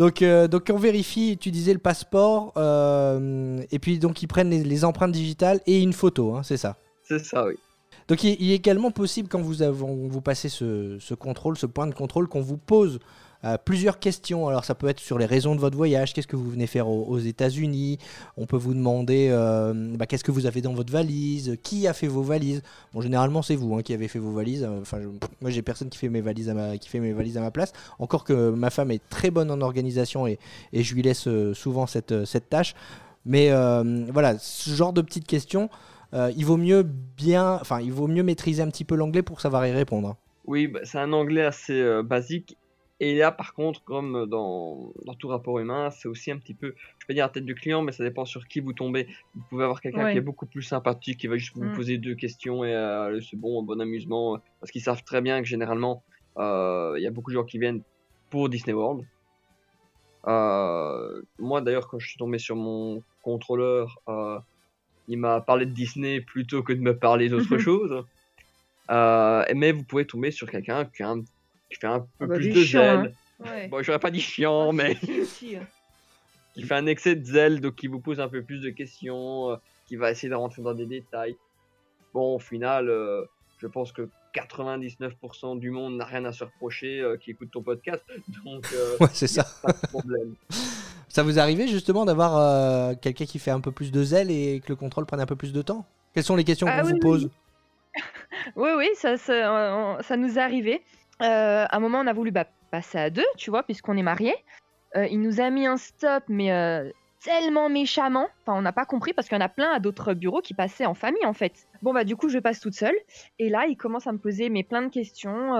Donc, euh, donc on vérifie, tu disais le passeport, euh, et puis donc ils prennent les, les empreintes digitales et une photo, hein, c'est ça?
C'est ça, oui.
Donc il, il est également possible quand vous, avons, vous passez ce, ce contrôle, ce point de contrôle, qu'on vous pose euh, plusieurs questions. Alors ça peut être sur les raisons de votre voyage, qu'est-ce que vous venez faire aux, aux États-Unis? On peut vous demander euh, bah, qu'est-ce que vous avez dans votre valise, qui a fait vos valises? Bon généralement c'est vous hein, qui avez fait vos valises. Euh, Enfin moi j'ai personne qui fait mes valises à ma qui fait mes valises à ma place. Encore que ma femme est très bonne en organisation et, je lui laisse souvent cette, tâche. Mais voilà, ce genre de petites questions, il vaut mieux bien, enfin, il vaut mieux maîtriser un petit peu l'anglais pour savoir y répondre.
Oui, bah, c'est un anglais assez basique. Et là, par contre, comme dans, dans tout rapport humain, c'est aussi un petit peu, je vais dire la tête du client, mais ça dépend sur qui vous tombez. Vous pouvez avoir quelqu'un
Ouais.
qui est beaucoup plus sympathique, qui va juste vous
Mm.
poser deux questions et euh, c'est bon, bon amusement, parce qu'ils savent très bien que généralement, euh, il y a beaucoup de gens qui viennent pour Disney World. Euh, moi, d'ailleurs, quand je suis tombé sur mon contrôleur, il m'a parlé de Disney plutôt que de me parler d'autre <laughs> chose. Mais vous pouvez tomber sur quelqu'un qui, a un- qui fait un peu
Ah bah,
plus de
chiant,
zèle.
Ouais.
Bon, j'aurais pas dit chiant, mais
Si, si.
qui <laughs> fait un excès de zèle, donc qui vous pose un peu plus de questions, euh, qui va essayer de rentrer dans des détails. Bon, au final, euh, je pense que 99% du monde n'a rien à se reprocher euh, qui écoute ton podcast, <laughs> donc euh, <laughs>
Ouais, c'est ça.
pas de problème.
Ça vous arrivait justement d'avoir euh, quelqu'un qui fait un peu plus de zèle et que le contrôle prenne un peu plus de temps? Quelles sont les questions
Ah
qu'on
oui,
vous pose?
Oui, oui, ça, ça, euh, ça nous est arrivé. Euh, à un moment, on a voulu bah, passer à deux, tu vois, puisqu'on est mariés. Euh, il nous a mis un stop, mais euh, tellement méchamment. Enfin, on n'a pas compris parce qu'il y en a plein à d'autres bureaux qui passaient en famille, en fait. Bon, bah, du coup, je passe toute seule. Et là, il commence à me poser mais plein de questions.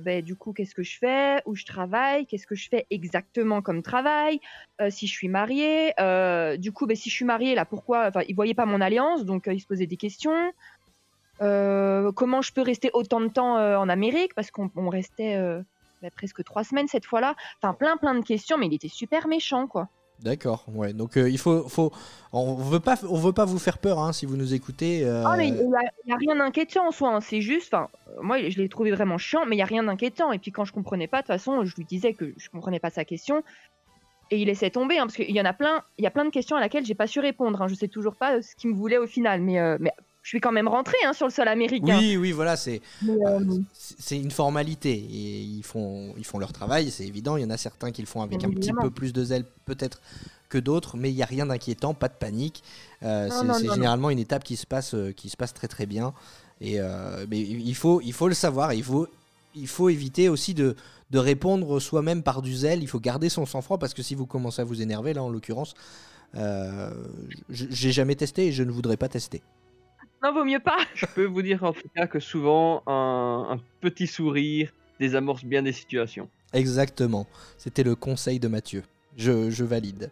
Bah, du coup, qu'est-ce que je fais? Où je travaille? Qu'est-ce que je fais exactement comme travail? Si je suis mariée? Euh, Du coup, bah, si je suis mariée, là, pourquoi? Enfin, il voyait pas mon alliance, donc il se posait des questions. Euh, comment je peux rester autant de temps euh, en Amérique? Parce qu'on on restait euh, bah, presque trois semaines cette fois-là. Enfin, plein plein de questions, mais il était super méchant, quoi.
D'accord, ouais. Donc il faut, faut, on veut pas, on veut pas vous faire peur hein, si vous nous écoutez.
Ah, mais il n'y a, rien d'inquiétant en soi. hein. C'est juste, enfin, moi je l'ai trouvé vraiment chiant, mais il y a rien d'inquiétant. Et puis quand je comprenais pas, de toute façon, je lui disais que je comprenais pas sa question. Et il laissait tomber, hein, parce qu'il y en a plein, il y a plein de questions à laquelle j'ai pas su répondre. Hein. Je sais toujours pas ce qu'il me voulait au final, mais, euh, mais je suis quand même rentré hein, sur le sol américain.
Oui, oui, voilà, c'est euh,
euh,
c'est c'est une formalité. Et ils font, ils font leur travail, c'est évident. Il y en a certains qui le font avec un petit peu plus de zèle, peut-être que d'autres, mais il n'y a rien d'inquiétant, pas de panique. Euh, c'est
non,
généralement une étape qui se passe, qui se passe très très bien. Et euh, mais il faut, il faut le savoir. Il faut, il faut éviter aussi de, de répondre soi-même par du zèle. Il faut garder son sang-froid parce que si vous commencez à vous énerver, là en l'occurrence, j'ai jamais testé et je ne voudrais pas tester.
Non, vaut mieux pas. <laughs>
Je peux vous dire en tout cas que souvent un, un petit sourire désamorce bien des situations.
Exactement. C'était le conseil de Mathieu. Je, je valide.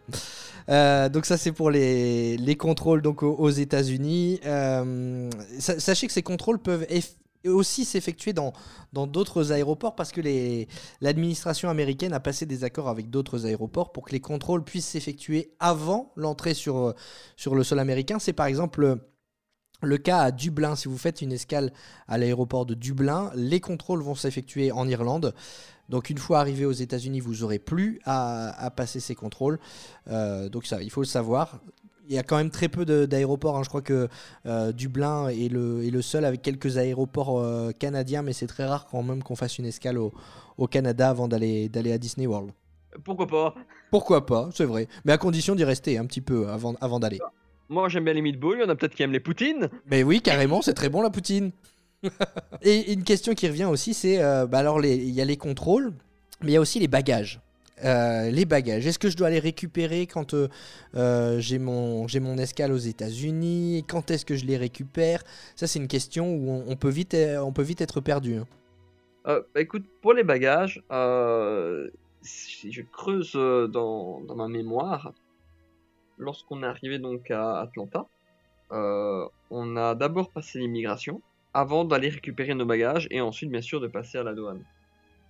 Euh, donc ça c'est pour les, les contrôles donc aux, aux États-Unis. Euh, sa- sachez que ces contrôles peuvent eff- aussi s'effectuer dans dans d'autres aéroports parce que les- l'administration américaine a passé des accords avec d'autres aéroports pour que les contrôles puissent s'effectuer avant l'entrée sur sur le sol américain. C'est par exemple le cas à Dublin, si vous faites une escale à l'aéroport de Dublin, les contrôles vont s'effectuer en Irlande. Donc une fois arrivé aux États-Unis, vous n'aurez plus à, à passer ces contrôles. Euh, donc ça, il faut le savoir. Il y a quand même très peu d'aéroports. hein. Je crois que euh, Dublin est le, est le seul avec quelques aéroports euh, canadiens, mais c'est très rare quand même qu'on fasse une escale au, au Canada avant d'aller d'aller à Disney World.
Pourquoi pas?
Pourquoi pas, c'est vrai. Mais à condition d'y rester un petit peu avant, avant d'aller.
Moi j'aime bien les meatballs, il y en a peut-être qui aiment les poutines.
Mais oui, carrément, c'est très bon la poutine. <laughs> Et une question qui revient aussi, c'est euh, bah alors il y a les contrôles, mais il y a aussi les bagages. Euh, les bagages, est-ce que je dois les récupérer quand euh, j'ai mon, j'ai mon escale aux États-Unis? Quand est-ce que je les récupère? Ça, c'est une question où on, on peut, vite, on peut vite être perdu. hein.
Bah, écoute, pour les bagages, si je creuse dans, dans ma mémoire, lorsqu'on est arrivé donc à Atlanta, euh, on a d'abord passé l'immigration avant d'aller récupérer nos bagages et ensuite bien sûr de passer à la douane.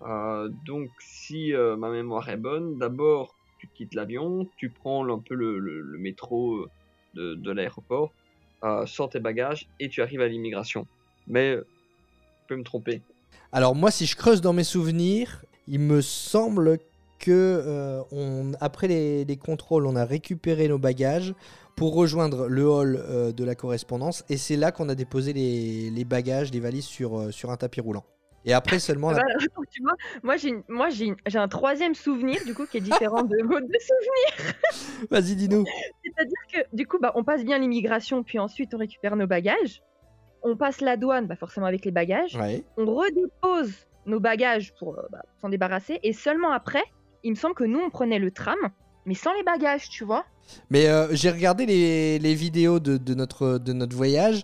Euh, donc si euh, ma mémoire est bonne, d'abord tu quittes l'avion, tu prends un peu le, le- métro de, de l'aéroport, sans tes bagages et tu arrives à l'immigration. Mais je peux me tromper.
Alors moi, si je creuse dans mes souvenirs, il me semble que euh, on, après les, les contrôles, on a récupéré nos bagages pour rejoindre le hall euh, de la correspondance, et c'est là qu'on a déposé les, les bagages, les valises sur, euh, sur un tapis roulant. Et après seulement, on a-
Bah, <laughs> tu vois, moi j'ai moi un troisième souvenir du coup qui est différent de vos deux souvenirs. <laughs>
vas-y dis-nous.
C'est-à-dire que du coup bah on passe bien l'immigration puis ensuite on récupère nos bagages. On passe la douane bah forcément avec les bagages.
Ouais.
On redépose nos bagages pour bah, s'en débarrasser et seulement après, il me semble que nous on prenait le tram mais sans les bagages, tu vois.
Mais euh, j'ai regardé les, les vidéos de, de notre, de notre voyage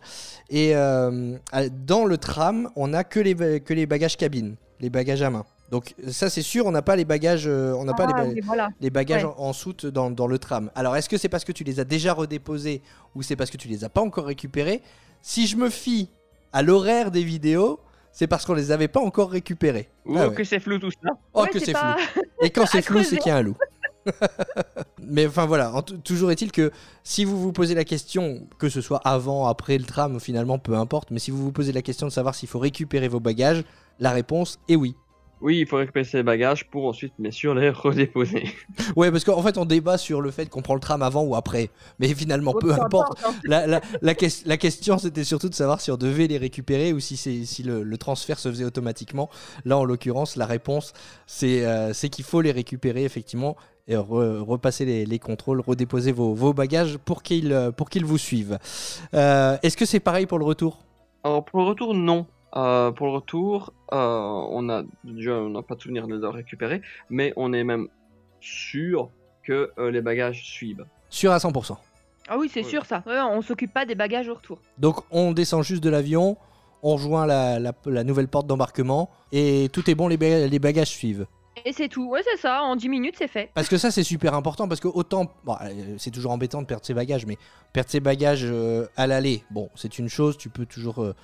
et euh, dans le tram, on n'a que les, que les bagages cabine, les bagages à main. Donc ça c'est sûr, on n'a pas les bagages, euh, on n'a pas les,
Ah,
ba-
oui, voilà.
les bagages
Ouais.
en, en soute dans, dans le tram. Alors est-ce que c'est parce que tu les as déjà redéposés ou c'est parce que tu les as pas encore récupérés? Si je me fie à l'horaire des vidéos, c'est parce qu'on les avait pas encore récupérés.
Ou
Ah ouais.
que c'est flou tout ça.
Oh
Ouais,
que c'est
pas-
flou. Et quand <laughs> c'est flou, c'est qu'il y a un loup. <laughs> Mais enfin voilà, en toujours est-il que si vous vous posez la question, que ce soit avant, après le tram, finalement, peu importe, mais si vous vous posez la question de savoir s'il faut récupérer vos bagages, la réponse est oui.
Oui, il faut récupérer ses bagages pour ensuite, bien sûr, les <laughs> redéposer.
Ouais, parce qu'en fait, on débat sur le fait qu'on prend le tram avant ou après. Mais finalement, peu importe.
hein.
La, la- la ques- la question, c'était surtout de savoir si on devait les récupérer ou si, c'est- si le, le transfert se faisait automatiquement. Là, en l'occurrence, la réponse, c'est euh, qu'il faut les récupérer, effectivement, et re- repasser les, les contrôles, redéposer vos, vos bagages pour qu'ils euh, pour qu'ils vous suivent. Euh, Est-ce que c'est pareil pour le retour?
Alors, pour le retour, non. Euh, pour le retour, euh, on a déjà, on n'a pas de souvenir de les avoir récupérés, mais on est même sûr que euh, les bagages suivent.
Sûr à 100%.
Ah oui, c'est
Ouais.
sûr ça. Ouais, on s'occupe pas des bagages au retour.
Donc, on descend juste de l'avion, on rejoint la, la- la nouvelle porte d'embarquement, et tout est bon, les, ba- les bagages suivent.
Et c'est tout. Ouais, c'est ça. En 10 minutes, c'est fait.
Parce que ça, c'est super important. Parce que autant. bon, euh, c'est toujours embêtant de perdre ses bagages, mais perdre ses bagages euh, à l'aller, bon, c'est une chose, tu peux toujours. euh,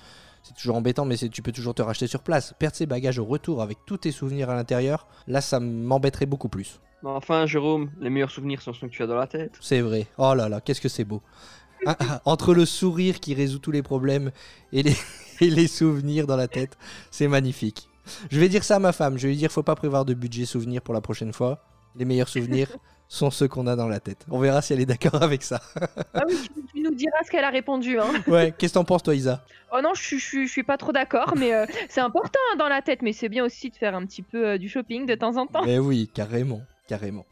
c'est toujours embêtant, mais tu peux toujours te racheter sur place. Perdre ses bagages au retour avec tous tes souvenirs à l'intérieur, là, ça m'embêterait beaucoup plus.
Mais enfin, Jérôme, les meilleurs souvenirs sont ceux que tu as dans la tête.
C'est vrai. Oh là là, qu'est-ce que c'est beau. Ah, ah, Entre le sourire qui résout tous les problèmes et les, <laughs> et les souvenirs dans la tête, c'est magnifique. Je vais dire ça à ma femme. Je vais lui dire faut pas prévoir de budget souvenir pour la prochaine fois. Les meilleurs souvenirs <laughs> sont ceux qu'on a dans la tête. On verra si elle est d'accord avec ça.
Ah oui, tu, tu nous diras ce qu'elle a répondu. Hein. <laughs>
Ouais, qu'est-ce que t'en penses toi Isa?
Oh non, je, suis- je, suis- je suis pas trop d'accord, mais euh, c'est important hein, dans la tête. Mais c'est bien aussi de faire un petit peu euh, du shopping de temps en temps.
Mais oui, carrément. Carrément.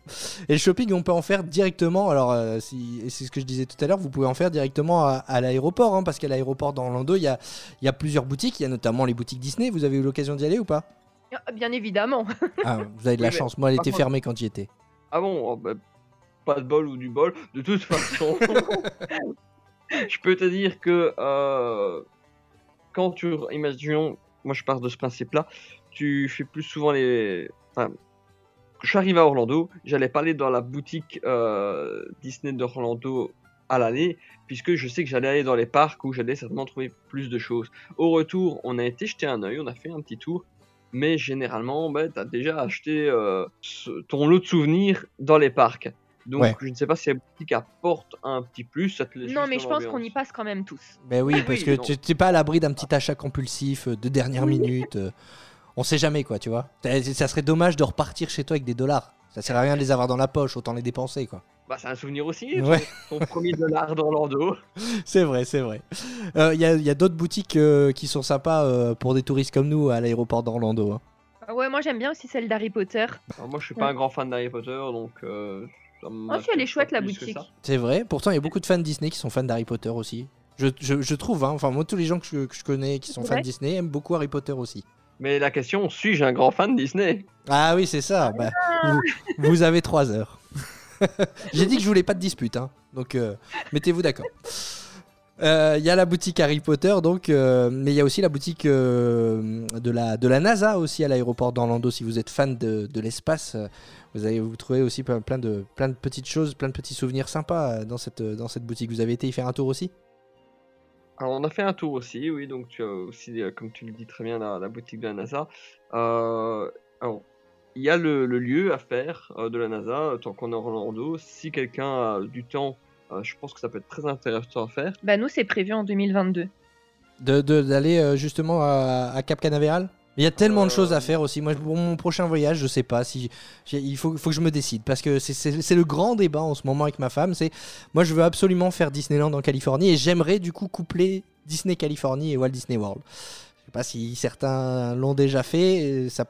Et le shopping, on peut en faire directement. Alors, euh, si, c'est ce que je disais tout à l'heure, vous pouvez en faire directement à, à l'aéroport, hein, parce qu'à l'aéroport d'Orlando, il y a, il y a plusieurs boutiques. Il y a notamment les boutiques Disney. Vous avez eu l'occasion d'y aller ou pas?
Bien évidemment.
Ah, vous avez de la
Oui,
chance. Moi, elle était
contre-
fermée quand j'y étais.
Ah bon, oh, bah, pas de bol ou du bol. De toute façon, <laughs> je peux te dire que euh, quand tu, imaginons, moi je pars de ce principe-là, tu fais plus souvent les. Enfin, je suis arrivé à Orlando, j'allais pas aller dans la boutique euh, Disney d'Orlando à l'année, puisque je sais que j'allais aller dans les parcs où j'allais certainement trouver plus de choses. Au retour, on a été jeter un œil, on a fait un petit tour, mais généralement, ben, tu as déjà acheté euh, ce- ton lot de souvenirs dans les parcs. Donc,
Ouais.
je ne sais pas si la boutique apporte un petit plus. Ça te laisse
Non, mais je pense qu'on y passe quand même tous.
Ben oui, parce
oui,
que tu n'es pas à l'abri d'un petit achat compulsif euh, de dernière minute. euh, on sait jamais, quoi, tu vois. Ça serait dommage de repartir chez toi avec des dollars. Ça sert à rien de les avoir dans la poche, autant les dépenser, quoi.
Bah, c'est un souvenir aussi.
Ouais.
Ton, ton premier dollar d'Orlando. <laughs>
C'est vrai, c'est vrai. Euh, Il y a, il y a d'autres boutiques euh, qui sont sympas euh, pour des touristes comme nous à l'aéroport d'Orlando. hein.
Ah ouais, moi j'aime bien aussi celle d'Harry Potter.
Alors, moi, je suis pas un grand fan d'Harry Potter, donc. Euh, ça
Oh, si, elle est chouette la boutique.
C'est vrai. Pourtant, il y a beaucoup de fans Disney qui sont fans d'Harry Potter aussi. Je, je- je trouve, hein. enfin moi tous les gens que je, que je connais qui sont fans Disney aiment beaucoup Harry Potter aussi.
Mais la question, suis-je un grand fan de Disney?
Ah oui, c'est ça. Bah, vous, avez trois heures. <laughs> J'ai dit que je voulais pas de dispute, hein. donc euh, mettez-vous d'accord. Euh, Il y a la boutique Harry Potter, donc, euh, mais il y a aussi la boutique de, la, de la NASA aussi à l'aéroport d'Orlando. Si vous êtes fan de, de l'espace, vous allez vous trouver aussi plein, de, plein de petites choses, plein de petits souvenirs sympas dans cette, dans cette boutique. Vous avez été y faire un tour aussi?
Alors, on a fait un tour aussi, oui, donc tu as aussi, euh, comme tu le dis très bien, la, la boutique de la NASA. Euh, alors, il y a le, le lieu à faire euh, de la NASA, tant qu'on est à Orlando. Si quelqu'un a du temps, euh, je pense que ça peut être très intéressant à faire.
Bah nous c'est prévu en 2022.
De- de- D'aller euh, justement à, à Cap Canaveral? Il y a tellement de
Euh,
choses à faire aussi. Moi, pour mon prochain voyage, je sais pas si il faut, faut que je me décide parce que c'est- le grand débat en ce moment avec ma femme. C'est moi, je veux absolument faire Disneyland en Californie et j'aimerais du coup coupler Disney Californie et Walt Disney World. Je sais pas si certains l'ont déjà fait. et Ça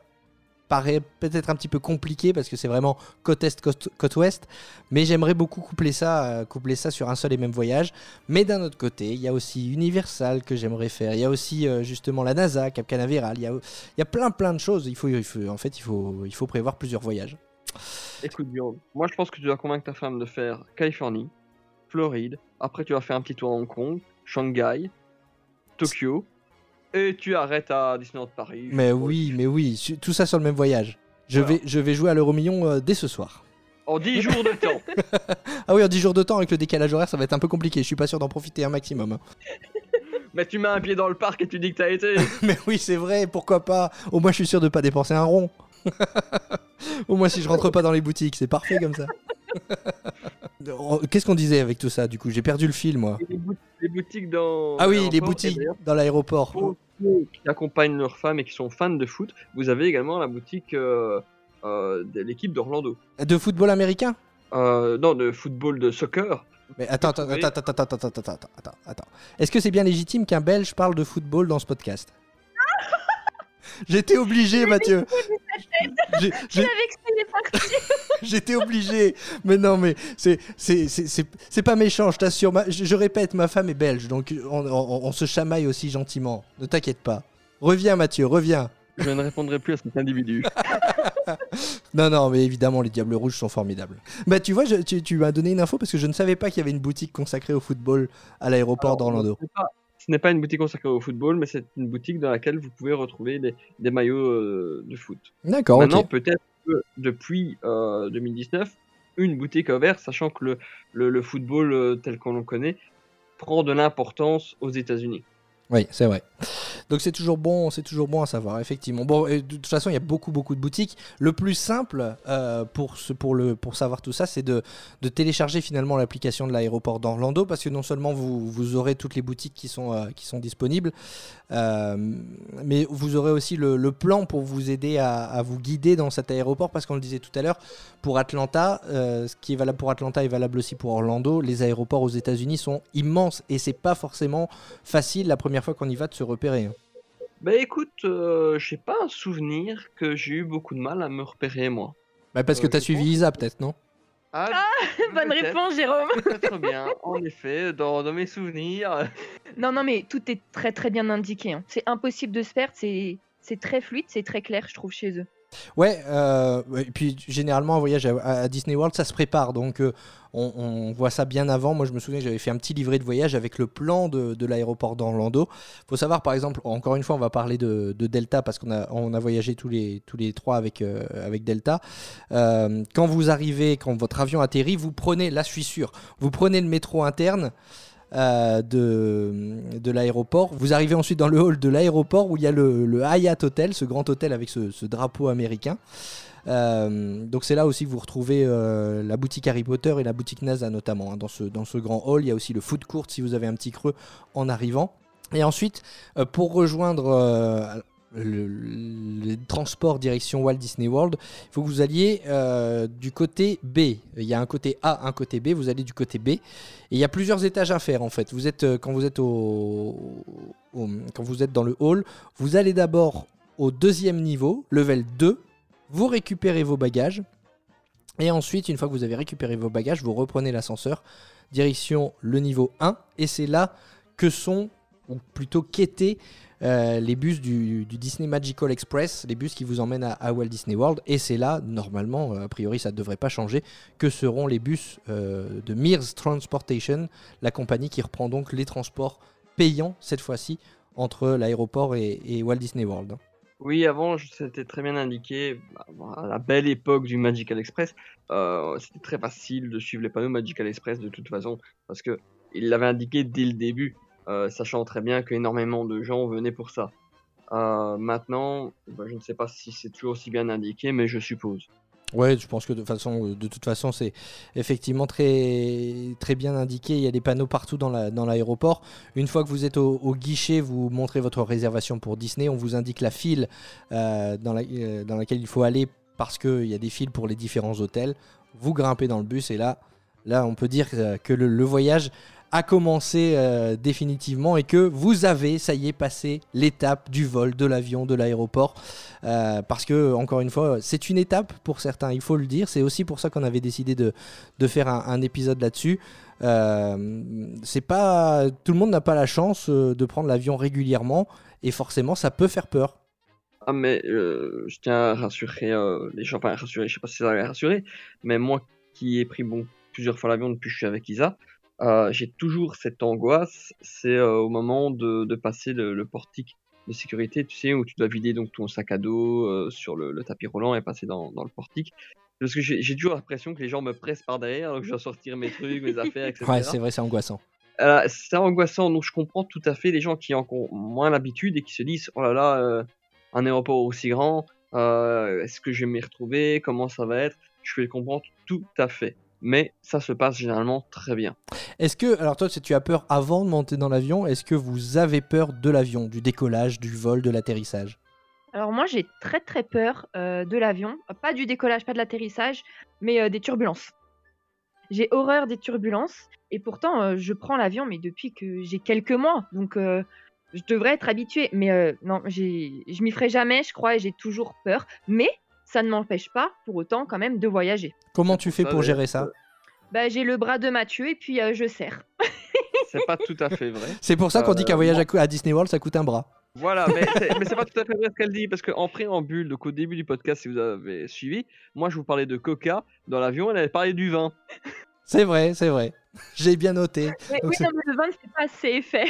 paraît peut-être un petit peu compliqué parce que c'est vraiment côte est côte, ouest. Mais j'aimerais beaucoup coupler ça, euh, coupler ça sur un seul et même voyage. Mais d'un autre côté, il y a aussi Universal que j'aimerais faire. Il y a aussi euh, justement la NASA, Cap Canaveral. Il y a, il y a plein plein de choses. Il faut, il faut- en fait, il faut, il faut prévoir plusieurs voyages.
Écoute, Guillaume, moi je pense que tu dois convaincre ta femme de faire Californie, Floride. Après, tu vas faire un petit tour à Hong Kong, Shanghai, Tokyo. Et tu arrêtes à Disneyland Paris.
Mais oui, mais oui, tout ça sur le même voyage. Je,
Voilà.
vais, je vais jouer à l'euro million euh, dès ce soir.
En 10 <laughs> jours de temps.
Ah oui, en 10 jours de temps avec le décalage horaire, ça va être un peu compliqué. Je suis pas sûr d'en profiter un maximum. <laughs>
Mais tu mets un pied dans le parc et tu dis que t'as été. <laughs>
Mais oui, c'est vrai, pourquoi pas? Au moins, je suis sûr de pas dépenser un rond. Au moins, si je rentre pas dans les boutiques, c'est parfait comme ça. Oh, Qu'est-ce qu'on disait avec tout ça Du coup, j'ai perdu le fil, moi.
Boutiques dans.
Ah oui, les boutiques dans l'aéroport.
Pour ceux qui accompagnent leurs femmes et qui sont fans de foot, vous avez également la boutique euh, euh, de l'équipe d'Orlando.
De football américain
Euh, non, de football de soccer.
Mais attends, attends, attends, attends, attends, attends, attends, attends. Est-ce que c'est bien légitime qu'un Belge parle de football dans ce podcast J'étais obligé, Mathieu. <laughs> J'étais obligé. Mais non, mais c'est c'est- c'est- c'est- c'est pas méchant, je t'assure. Ma- Je, je répète, ma femme est belge, donc on, on- on se chamaille aussi gentiment. Ne t'inquiète pas. Reviens, Mathieu, reviens.
Je ne répondrai plus à cet individu. <laughs>
Non, non, mais évidemment, les Diables Rouges sont formidables. Bah, tu vois, je- tu, tu m'as donné une info parce que je ne savais pas qu'il y avait une boutique consacrée au football à l'aéroport d'Orlando.
Ce n'est pas- une boutique consacrée au football, mais c'est une boutique dans laquelle vous pouvez retrouver des, des maillots euh, de foot.
D'accord,
Maintenant, peut-être que depuis euh, 2019, une boutique a ouvert, sachant que le, le, le football euh, tel qu'on le connaît prend de l'importance aux États-Unis.
Oui, c'est vrai. Donc c'est toujours bon, c'est toujours bon à savoir, effectivement. Bon, de toute façon, il y a beaucoup, beaucoup de boutiques. Le plus simple euh, pour, ce, pour, le, pour savoir tout ça, c'est de, de télécharger finalement l'application de l'aéroport d'Orlando, parce que non seulement vous, vous aurez toutes les boutiques qui sont, euh, qui sont disponibles, euh, mais vous aurez aussi le, le plan pour vous aider à, à vous guider dans cet aéroport, parce qu'on le disait tout à l'heure, pour Atlanta, ce qui est valable pour Atlanta est valable aussi pour Orlando. Les aéroports aux États-Unis sont immenses et c'est pas forcément facile la première fois qu'on y va de se repérer.
Bah écoute, euh, j'ai pas un souvenir que j'ai eu beaucoup de mal à me repérer moi.
Bah, parce que
Euh,
tu as
je
suivi
pense.
Isa, peut-être, non?
Ah,
Bonne
peut-être,
réponse, Jérôme.
Peut-être bien, en effet, dans, dans mes souvenirs.
Non, non, mais tout est très très bien indiqué. hein. C'est impossible de se perdre. C'est c'est très fluide, c'est très clair, je trouve, chez eux.
Ouais, euh, ouais, et puis généralement un voyage à, Disney World ça se prépare donc euh, on, voit ça bien avant. Moi je me souviens j'avais fait un petit livret de voyage avec le plan de, de l'aéroport d'Orlando. Faut savoir par exemple, encore une fois on va parler de, de Delta parce qu'on a, voyagé tous les, tous les trois avec, euh, avec Delta. Quand vous arrivez, quand votre avion atterrit, vous prenez, là je suis sûr, vous prenez le métro interne. Euh, de, l'aéroport. Vous arrivez ensuite dans le hall de l'aéroport où il y a le, le Hyatt Hotel, ce grand hôtel avec ce, drapeau américain. Euh, donc c'est là aussi que vous retrouvez euh, la boutique Harry Potter et la boutique NASA notamment. hein. Dans, ce, grand hall, il y a aussi le food court si vous avez un petit creux en arrivant. Et ensuite, pour rejoindre le, le transport direction Walt Disney World, il faut que vous alliez euh, du côté B. Il y a un côté A, un côté B. Vous allez du côté B. Et il y a plusieurs étages à faire en fait. Vous êtes, euh, quand, vous êtes au, au- quand vous êtes dans le hall, vous allez d'abord au deuxième niveau, level 2. Vous récupérez vos bagages. Et ensuite, une fois que vous avez récupéré vos bagages, vous reprenez l'ascenseur, direction le niveau 1. Et c'est là que sont, ou plutôt qu'étaient, euh, les bus du, Disney Magical Express, les bus qui vous emmènent à, Walt Disney World. Et c'est là, normalement, euh, a priori ça ne devrait pas changer, que seront les bus euh, de Mears Transportation, la compagnie qui reprend donc les transports payants, cette fois-ci, entre l'aéroport et, Walt Disney World.
Oui, avant, c'était très bien indiqué. À la belle époque du Magical Express, c'était très facile de suivre les panneaux Magical Express de toute façon, parce que il l'avait indiqué dès le début, euh, sachant très bien qu'énormément de gens venaient pour ça. Euh, maintenant, bah, je ne sais pas si c'est toujours aussi bien indiqué, mais je suppose.
Ouais, je pense que de, façon, de toute façon, c'est effectivement très, très bien indiqué. Il y a des panneaux partout dans la- dans l'aéroport. Une fois que vous êtes au, guichet, vous montrez votre réservation pour Disney. On vous indique la file euh, dans, la- dans laquelle il faut aller parce qu'il y a des files pour les différents hôtels. Vous grimpez dans le bus et là, là on peut dire que le voyage a commencé euh, définitivement et que vous avez, ça y est, passé l'étape du vol, de l'avion, de l'aéroport. Euh, parce que, encore une fois, c'est une étape pour certains, il faut le dire. C'est aussi pour ça qu'on avait décidé de, de faire un, épisode là-dessus. Euh, c'est pas tout le monde n'a pas la chance de prendre l'avion régulièrement et forcément ça peut faire peur.
Ah mais je tiens à rassurer les gens, enfin rassurer, je sais pas si ça va rassurer, mais moi qui ai pris bon plusieurs fois l'avion depuis que je suis avec Isa, euh, j'ai toujours cette angoisse, c'est euh, au moment de, de passer le, le portique de sécurité, tu sais, où tu dois vider donc ton sac à dos euh, sur le, le tapis roulant et passer dans, dans le portique. Parce que j'ai toujours l'impression que les gens me pressent par derrière, donc je dois sortir mes trucs, mes affaires, etc.
Ouais, c'est vrai, c'est angoissant.
C'est angoissant, donc je comprends tout à fait les gens qui en ont moins l'habitude et qui se disent oh là là, un aéroport aussi grand, est-ce que je vais m'y retrouver, comment ça va être? Je peux les comprendre tout à fait, mais ça se passe généralement très bien.
Est-ce que, alors toi, si tu as peur avant de monter dans l'avion, est-ce que vous avez peur de l'avion, du décollage, du vol, de l'atterrissage?
Alors moi, j'ai très très peur euh, de l'avion, pas du décollage, pas de l'atterrissage, mais euh, des turbulences. J'ai horreur des turbulences et pourtant euh, je prends l'avion, mais depuis que j'ai quelques mois, donc euh, je devrais être habituée. Mais euh, non, je m'y ferai jamais, je crois, et j'ai toujours peur. Mais ça ne m'empêche pas, pour autant, quand même, de voyager.
Comment tu fais pour gérer ça
euh,
Bah, j'ai le bras de Mathieu et puis euh, je serre. <laughs>
C'est pas tout à fait vrai.
C'est pour ça qu'on dit qu'un
Euh,
voyage à Disney World, ça coûte un bras.
Voilà, mais <laughs> c'est, c'est pas tout à fait vrai ce qu'elle dit, parce qu'en préambule, donc au début du podcast, si vous avez suivi, moi je vous parlais de coca dans l'avion, elle avait parlé du vin. <laughs>
C'est vrai, c'est vrai. J'ai bien noté.
Mais, oui,
c'est-
non, mais le vin fait pas assez effet.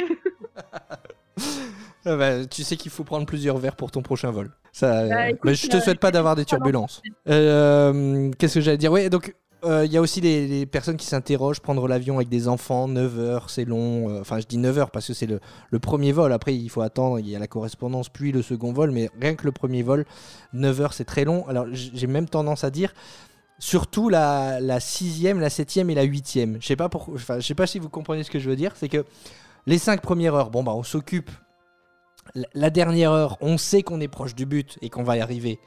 <laughs>
Ah bah, tu sais qu'il faut prendre plusieurs verres pour ton prochain vol. Ça,
Bah,
euh,
écoute,
mais je te
euh,
souhaite pas d'avoir des turbulences. Euh, Qu'est-ce que j'allais dire? Ouais, donc euh, il y a aussi les, les personnes qui s'interrogent, prendre l'avion avec des enfants, 9 heures, c'est long. euh, Enfin, je dis 9 heures parce que c'est le, le premier vol. Après, il faut attendre, il y a la correspondance, puis le second vol. Mais rien que le premier vol, 9 heures, c'est très long. Alors, j'ai même tendance à dire, surtout la, la sixième, la septième et la huitième. Je sais pas pour, enfin, je sais pas si vous comprenez ce que je veux dire. C'est que les cinq premières heures, bon bah, on s'occupe. La- dernière heure, on sait qu'on est proche du but et qu'on va y arriver.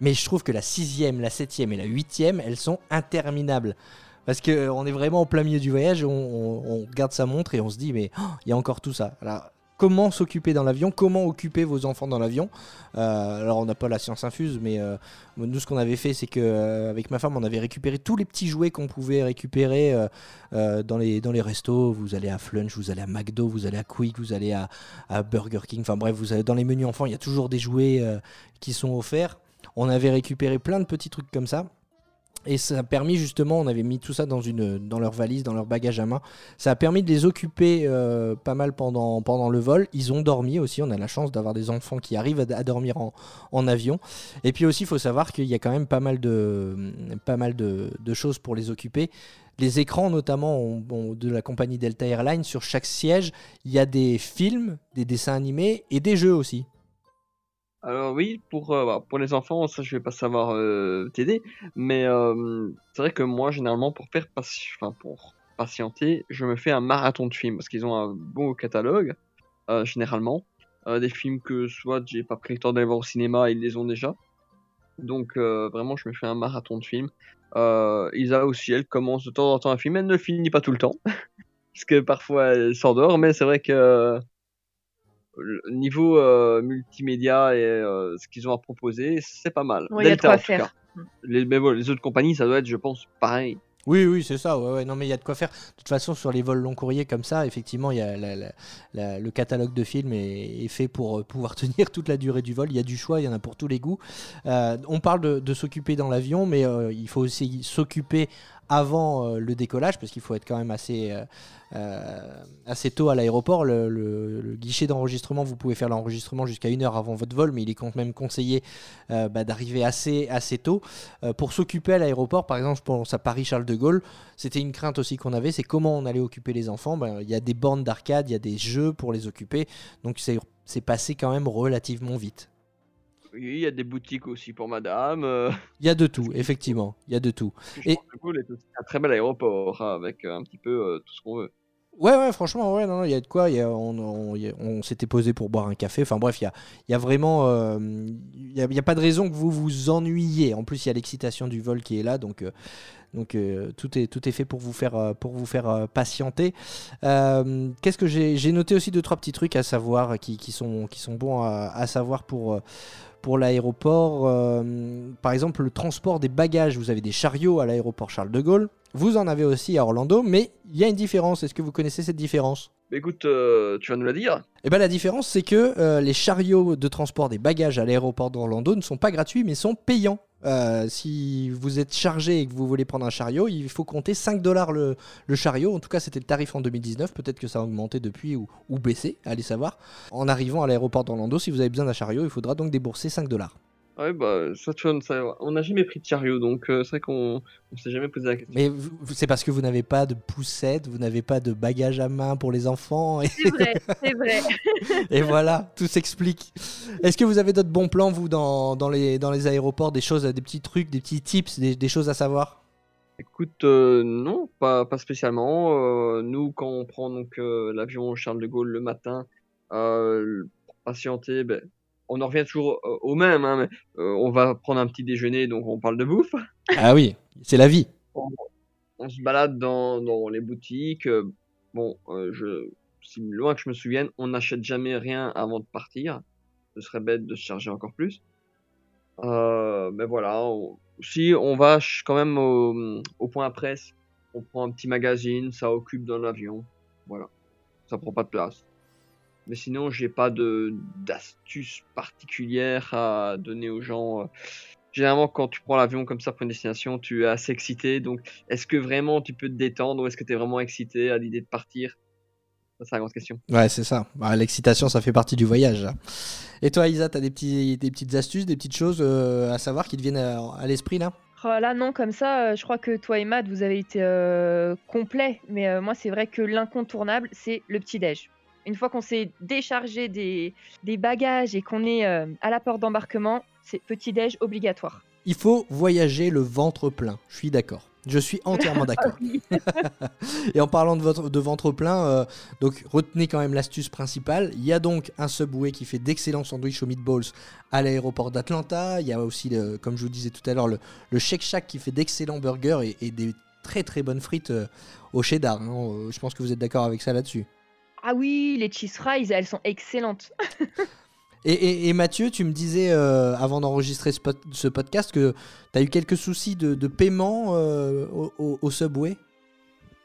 Mais je trouve que la sixième, la septième et la huitième, elles sont interminables. Parce qu'on est vraiment au plein milieu du voyage, on, on- on regarde sa montre et on se dit, mais oh, il y a encore tout ça. Alors, comment s'occuper dans l'avion Comment occuper vos enfants dans l'avion Euh, Alors, on n'a pas la science infuse, mais euh, nous, ce qu'on avait fait, c'est qu'avec ma femme, on avait récupéré tous les petits jouets qu'on pouvait récupérer euh, euh, dans, les, restos. Vous allez à Flunch, vous allez à McDo, vous allez à Quick, vous allez à, à Burger King. Enfin bref, vous allez dans les menus enfants, il y a toujours des jouets euh, qui sont offerts. On avait récupéré plein de petits trucs comme ça. Et ça a permis justement, on avait mis tout ça dans, une, dans leur valise, dans leur bagage à main. Ça a permis de les occuper euh, pas mal pendant, le vol. Ils ont dormi aussi. On a la chance d'avoir des enfants qui arrivent à, dormir en, avion. Et puis aussi, il faut savoir qu'il y a quand même pas mal de, pas mal de, choses pour les occuper. Les écrans, notamment de la compagnie Delta Airlines, sur chaque siège, il y a des films, des dessins animés et des jeux aussi.
Alors oui, pour, euh, bah, pour les enfants, ça je vais pas savoir euh, t'aider, mais euh, c'est vrai que moi généralement pour faire enfin, pour patienter, je me fais un marathon de films parce qu'ils ont un bon catalogue euh, généralement, Euh, des films que soit j'ai pas pris le temps d'aller voir au cinéma, ils les ont déjà, donc vraiment je me fais un marathon de films. Isa aussi, elle commence de temps en temps un film, elle ne finit pas tout le temps <laughs> parce que parfois elle s'endort, mais c'est vrai que niveau euh, multimédia et euh, ce qu'ils ont à proposer, c'est pas mal.
Ouais, il y a de
Delta,
quoi faire.
Les, mais bon, les autres compagnies, ça doit être, je pense, pareil.
Oui, oui, c'est ça. Ouais, ouais. Non, mais il y a de quoi faire. De toute façon, sur les vols long courriers comme ça, effectivement, il y a la- la- la- le catalogue de films est, est fait pour euh, pouvoir <laughs> tenir toute la durée du vol. Il y a du choix, il y en a pour tous les goûts. Euh, on parle de, de s'occuper dans l'avion, mais euh, il faut aussi s'occuper avant euh, le décollage, parce qu'il faut être quand même assez, euh, euh, assez tôt à l'aéroport. Le, guichet d'enregistrement, vous pouvez faire l'enregistrement jusqu'à une heure avant votre vol, mais il est quand même conseillé bah, d'arriver assez, assez tôt. Pour s'occuper à l'aéroport, par exemple, je pense à Paris-Charles de Gaulle, c'était une crainte aussi qu'on avait, c'est comment on allait occuper les enfants. Ben, Il y a des bornes d'arcade, il y a des jeux pour les occuper, donc c'est passé quand même relativement vite.
Il y a des boutiques aussi pour madame. euh,
Il y a de tout, effectivement, il y a de tout.
je
Et-
pense que Gaulle est aussi un très bel aéroport, hein, avec euh, un petit peu euh, tout ce qu'on veut.
Ouais, ouais, franchement, ouais, non, non, il y a de quoi. il y a- on s'était posé pour boire un café. Enfin bref, il y a, y a vraiment, euh, il y a, il y a pas de raison que vous vous ennuyiez. En plus, il y a l'excitation du vol qui est là, donc, euh, donc euh, tout est tout est fait pour vous faire euh, pour vous faire euh, patienter. Euh, Qu'est-ce que j'ai noté aussi deux trois petits trucs à savoir qui, qui sont qui sont bons à, à savoir pour euh, pour l'aéroport. Euh, par exemple, le transport des bagages. Vous avez des chariots à l'aéroport Charles de Gaulle. Vous en avez aussi à Orlando, mais il y a une différence. Est-ce que vous connaissez cette différence?
Mais écoute, euh, tu vas nous la dire
Eh ben, la différence, c'est que euh, les chariots de transport des bagages à l'aéroport d'Orlando ne sont pas gratuits, mais sont payants. Euh, si vous êtes chargé et que vous voulez prendre un chariot, il faut compter 5 dollars le, chariot. En tout cas, c'était le tarif en 2019. Peut-être que ça a augmenté depuis ou, ou baissé, allez savoir. En arrivant à l'aéroport d'Orlando, si vous avez besoin d'un chariot, il faudra donc débourser 5 dollars.
Ouais, bah, ça, tu nous savoir. On n'a jamais pris de chariot, donc euh, c'est vrai qu'on on s'est jamais posé la question.
Mais c'est parce que vous n'avez pas de poussette, vous n'avez pas de bagages à main pour les enfants. Et,
C'est vrai, c'est vrai. <laughs>
et voilà, tout s'explique. Est-ce que vous avez d'autres bons plans, vous, dans, dans, les, dans les aéroports, des choses, des petits trucs, des petits tips, des, des choses à savoir?
Écoute, euh, non, pas, pas spécialement. Euh, nous, quand on prend donc euh, l'avion Charles de Gaulle le matin, euh, pour patienter, ben, on en revient toujours euh, au même. Hein, mais, euh, on va prendre un petit déjeuner, donc on parle de bouffe. <laughs>
Ah oui, c'est la vie.
On se balade dans, dans les boutiques. euh, bon, je, si loin que je me souvienne, on n'achète jamais rien avant de partir. Ce serait bête de se charger encore plus. Mais voilà, on- si on va quand même au, au point presse, on prend un petit magazine, ça occupe dans l'avion. Voilà, ça prend pas de place. Mais sinon, j'ai pas de d'astuces particulières à donner aux gens. euh. Généralement, quand tu prends l'avion comme ça pour une destination, tu es assez excité. Donc, est-ce que vraiment tu peux te détendre ou est-ce que tu es vraiment excité à l'idée de partir? Ça, c'est la grande question.
Ouais, c'est ça. Bah, L'excitation, ça fait partie du voyage. là. Et toi, Isa, t'as des, petits, des petites astuces, des petites choses euh, à savoir qui te viennent à, à l'esprit là?
Oh là non, comme ça, euh, je crois que toi et Matt, vous avez été euh, complet. Mais euh, moi, c'est vrai que l'incontournable, c'est le petit-déj. Une fois qu'on s'est déchargé des, des bagages et qu'on est euh, à la porte d'embarquement, c'est petit-déj obligatoire.
Il faut voyager le ventre plein. Je suis d'accord. Je suis entièrement d'accord. <laughs> <laughs> Et en parlant de, votre, de ventre plein, euh, donc retenez quand même l'astuce principale. Il y a donc un Subway qui fait d'excellents sandwichs aux meatballs à l'aéroport d'Atlanta. Il y a aussi, le- comme je vous disais tout à l'heure, le, le Shake Shack qui fait d'excellents burgers et, et des très très bonnes frites euh, au cheddar. hein. Je pense que vous êtes d'accord avec ça là-dessus.
Ah oui, les cheese fries, elles sont excellentes. <laughs>
Et, et- et Mathieu, tu me disais euh, avant d'enregistrer ce, pod- ce podcast que tu as eu quelques soucis de, de paiement euh, au, au- au Subway?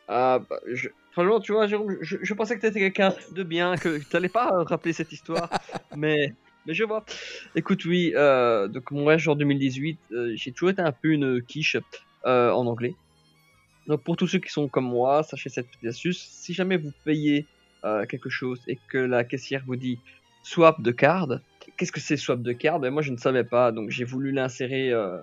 Ah, bah, je... Franchement, tu vois, Jérôme, je, je pensais que t'étais quelqu'un de bien, que t'allais pas euh, <laughs> rappeler cette histoire, mais, mais je vois. Écoute, oui, euh, donc mon voyage en 2018, euh, j'ai toujours été un peu une quiche euh, en anglais. Donc pour tous ceux qui sont comme moi, sachez cette petite astuce, si jamais vous payez euh, quelque chose et que la caissière vous dit swap de card, qu'est-ce que c'est swap de card? Ben, Moi je ne savais pas, donc j'ai voulu l'insérer euh,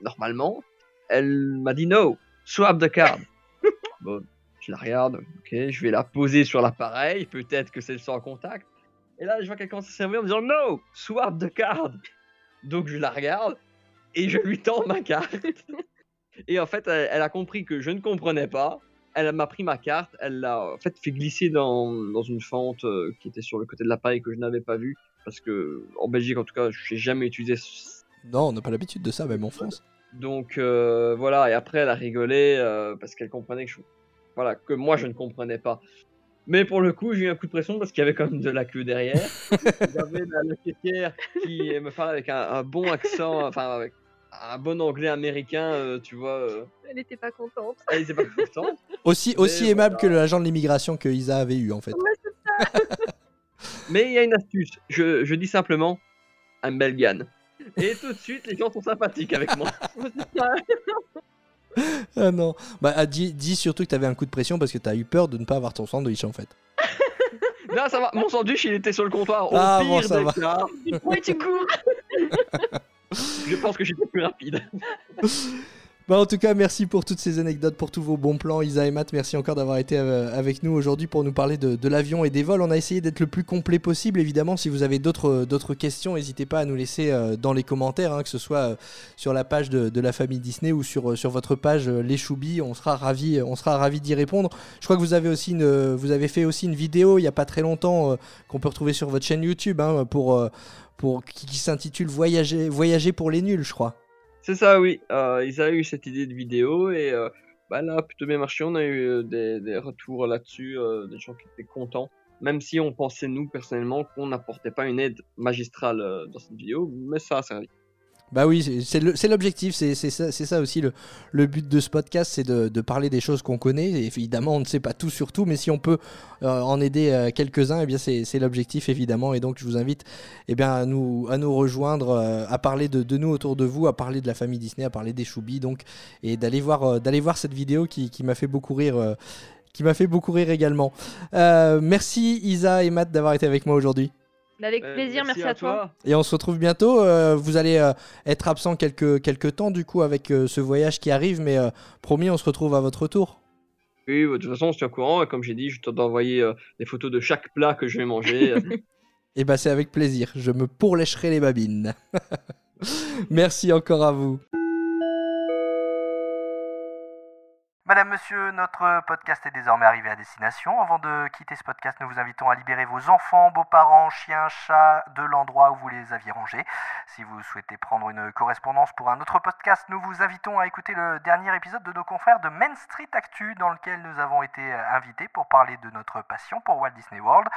normalement. Elle m'a dit no, swap de card. <laughs> bon, je la regarde, ok, je vais la poser sur l'appareil, peut-être que c'est le sans contact. Et là, je vois qu'elle commence à servir en me disant no, swap de card. Donc je la regarde et je lui tends ma carte. <laughs> Et en fait, elle, elle a compris que je ne comprenais pas. Elle m'a pris ma carte, elle l'a en fait fait glisser dans, dans une fente euh, qui était sur le côté de l'appareil que je n'avais pas vue. Parce que en Belgique, en tout cas, je n'ai jamais utilisé ce-
Non, on n'a pas l'habitude de ça, même en France.
donc euh, voilà, et après elle a rigolé euh, parce qu'elle comprenait que je... voilà que moi je ne comprenais pas. Mais pour le coup, j'ai eu un coup de pression parce qu'il y avait quand même de la queue derrière. <laughs> J'avais la, la caissière qui me parlait avec un, un bon accent, enfin avec un bon anglais américain, euh, tu vois. euh,
Elle n'était pas contente.
elle était pas contente. <laughs>
Aussi,
Mais
aussi aimable
voilà.
que l'agent de l'immigration que Isa avait eu, en fait. <laughs>
Mais il y a une astuce. Je, je dis simplement un Belgian. Et tout de suite, les gens sont sympathiques avec moi. <laughs>
Ah non. Bah, ah, dis, dis surtout que tu avais un coup de pression parce que tu as eu peur de ne pas avoir ton sandwich, en fait.
Là, ça va. Mon sandwich, il était sur le comptoir. Au
Ah,
pire
bon, ça va.
tu cours.
Je pense que j'étais plus rapide. <laughs>
Bah, en tout cas, merci pour toutes ces anecdotes, pour tous vos bons plans. Isa et Matt, merci encore d'avoir été euh, avec nous aujourd'hui pour nous parler de, l'avion et des vols. On a essayé d'être le plus complet possible. Évidemment, si vous avez d'autres d'autres questions, n'hésitez pas à nous laisser euh, dans les commentaires, hein, que ce soit euh, sur la page de, la famille Disney ou sur, euh, sur votre page euh, Les Choubis. On sera ravis on sera d'y répondre. Je crois que vous avez, aussi une, vous avez fait aussi une vidéo il n'y a pas très longtemps euh, qu'on peut retrouver sur votre chaîne YouTube hein, pour, euh, pour, qui, qui s'intitule Voyager, Voyager pour les nuls, je crois.
C'est ça, oui. Euh, ils avaient eu cette idée de vidéo et euh, bah là, plutôt bien marché. On a eu euh, des, des retours là-dessus, euh, des gens qui étaient contents. Même si on pensait, nous, personnellement, qu'on n'apportait pas une aide magistrale euh, dans cette vidéo, mais ça a servi.
Bah oui, c'est- l'objectif, c'est ça, aussi le, but de ce podcast, c'est de, parler des choses qu'on connaît. Et évidemment, on ne sait pas tout sur tout, mais si on peut euh, en aider euh, quelques-uns, eh bien c'est l'objectif évidemment. Et donc je vous invite eh bien, à, nous, à nous rejoindre, euh, à parler de, nous autour de vous, à parler de la famille Disney, à parler des Choubis, donc et d'aller voir, voir cette vidéo qui, m'a fait beaucoup rire. qui m'a fait beaucoup rire également. Merci Isa et Matt d'avoir été avec moi aujourd'hui.
Avec
Euh,
plaisir, merci, à toi.
Et on se retrouve bientôt. Euh, vous allez euh, être absent quelques, quelques temps du coup avec euh, ce voyage qui arrive, mais euh, promis, on se retrouve à votre retour.
Oui, de toute façon, on se tient au courant. Et comme j'ai dit, je t'ai envoyé euh, des photos de chaque plat que je vais manger.
Et <laughs> bah c'est avec plaisir. Je me pourlécherai les babines. <laughs> Merci encore à vous.
Madame, monsieur, notre podcast est désormais arrivé à destination. Avant de quitter ce podcast, nous vous invitons à libérer vos enfants, beaux-parents, chiens, chats de l'endroit où vous les aviez rangés. Si vous souhaitez prendre une correspondance pour un autre podcast, nous vous invitons à écouter le dernier épisode de nos confrères de Main Street Actu dans lequel nous avons été invités pour parler de notre passion pour Walt Disney World.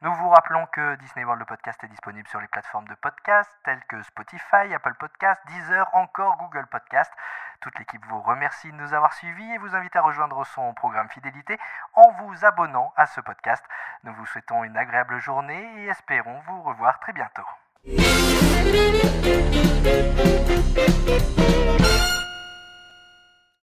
Nous vous rappelons que Disney World le podcast est disponible sur les plateformes de podcast telles que Spotify, Apple Podcast, Deezer, encore Google Podcast. Toute l'équipe vous remercie de nous avoir suivis et vous invite à rejoindre son programme fidélité en vous abonnant à ce podcast. Nous vous souhaitons une agréable journée et espérons vous revoir très bientôt.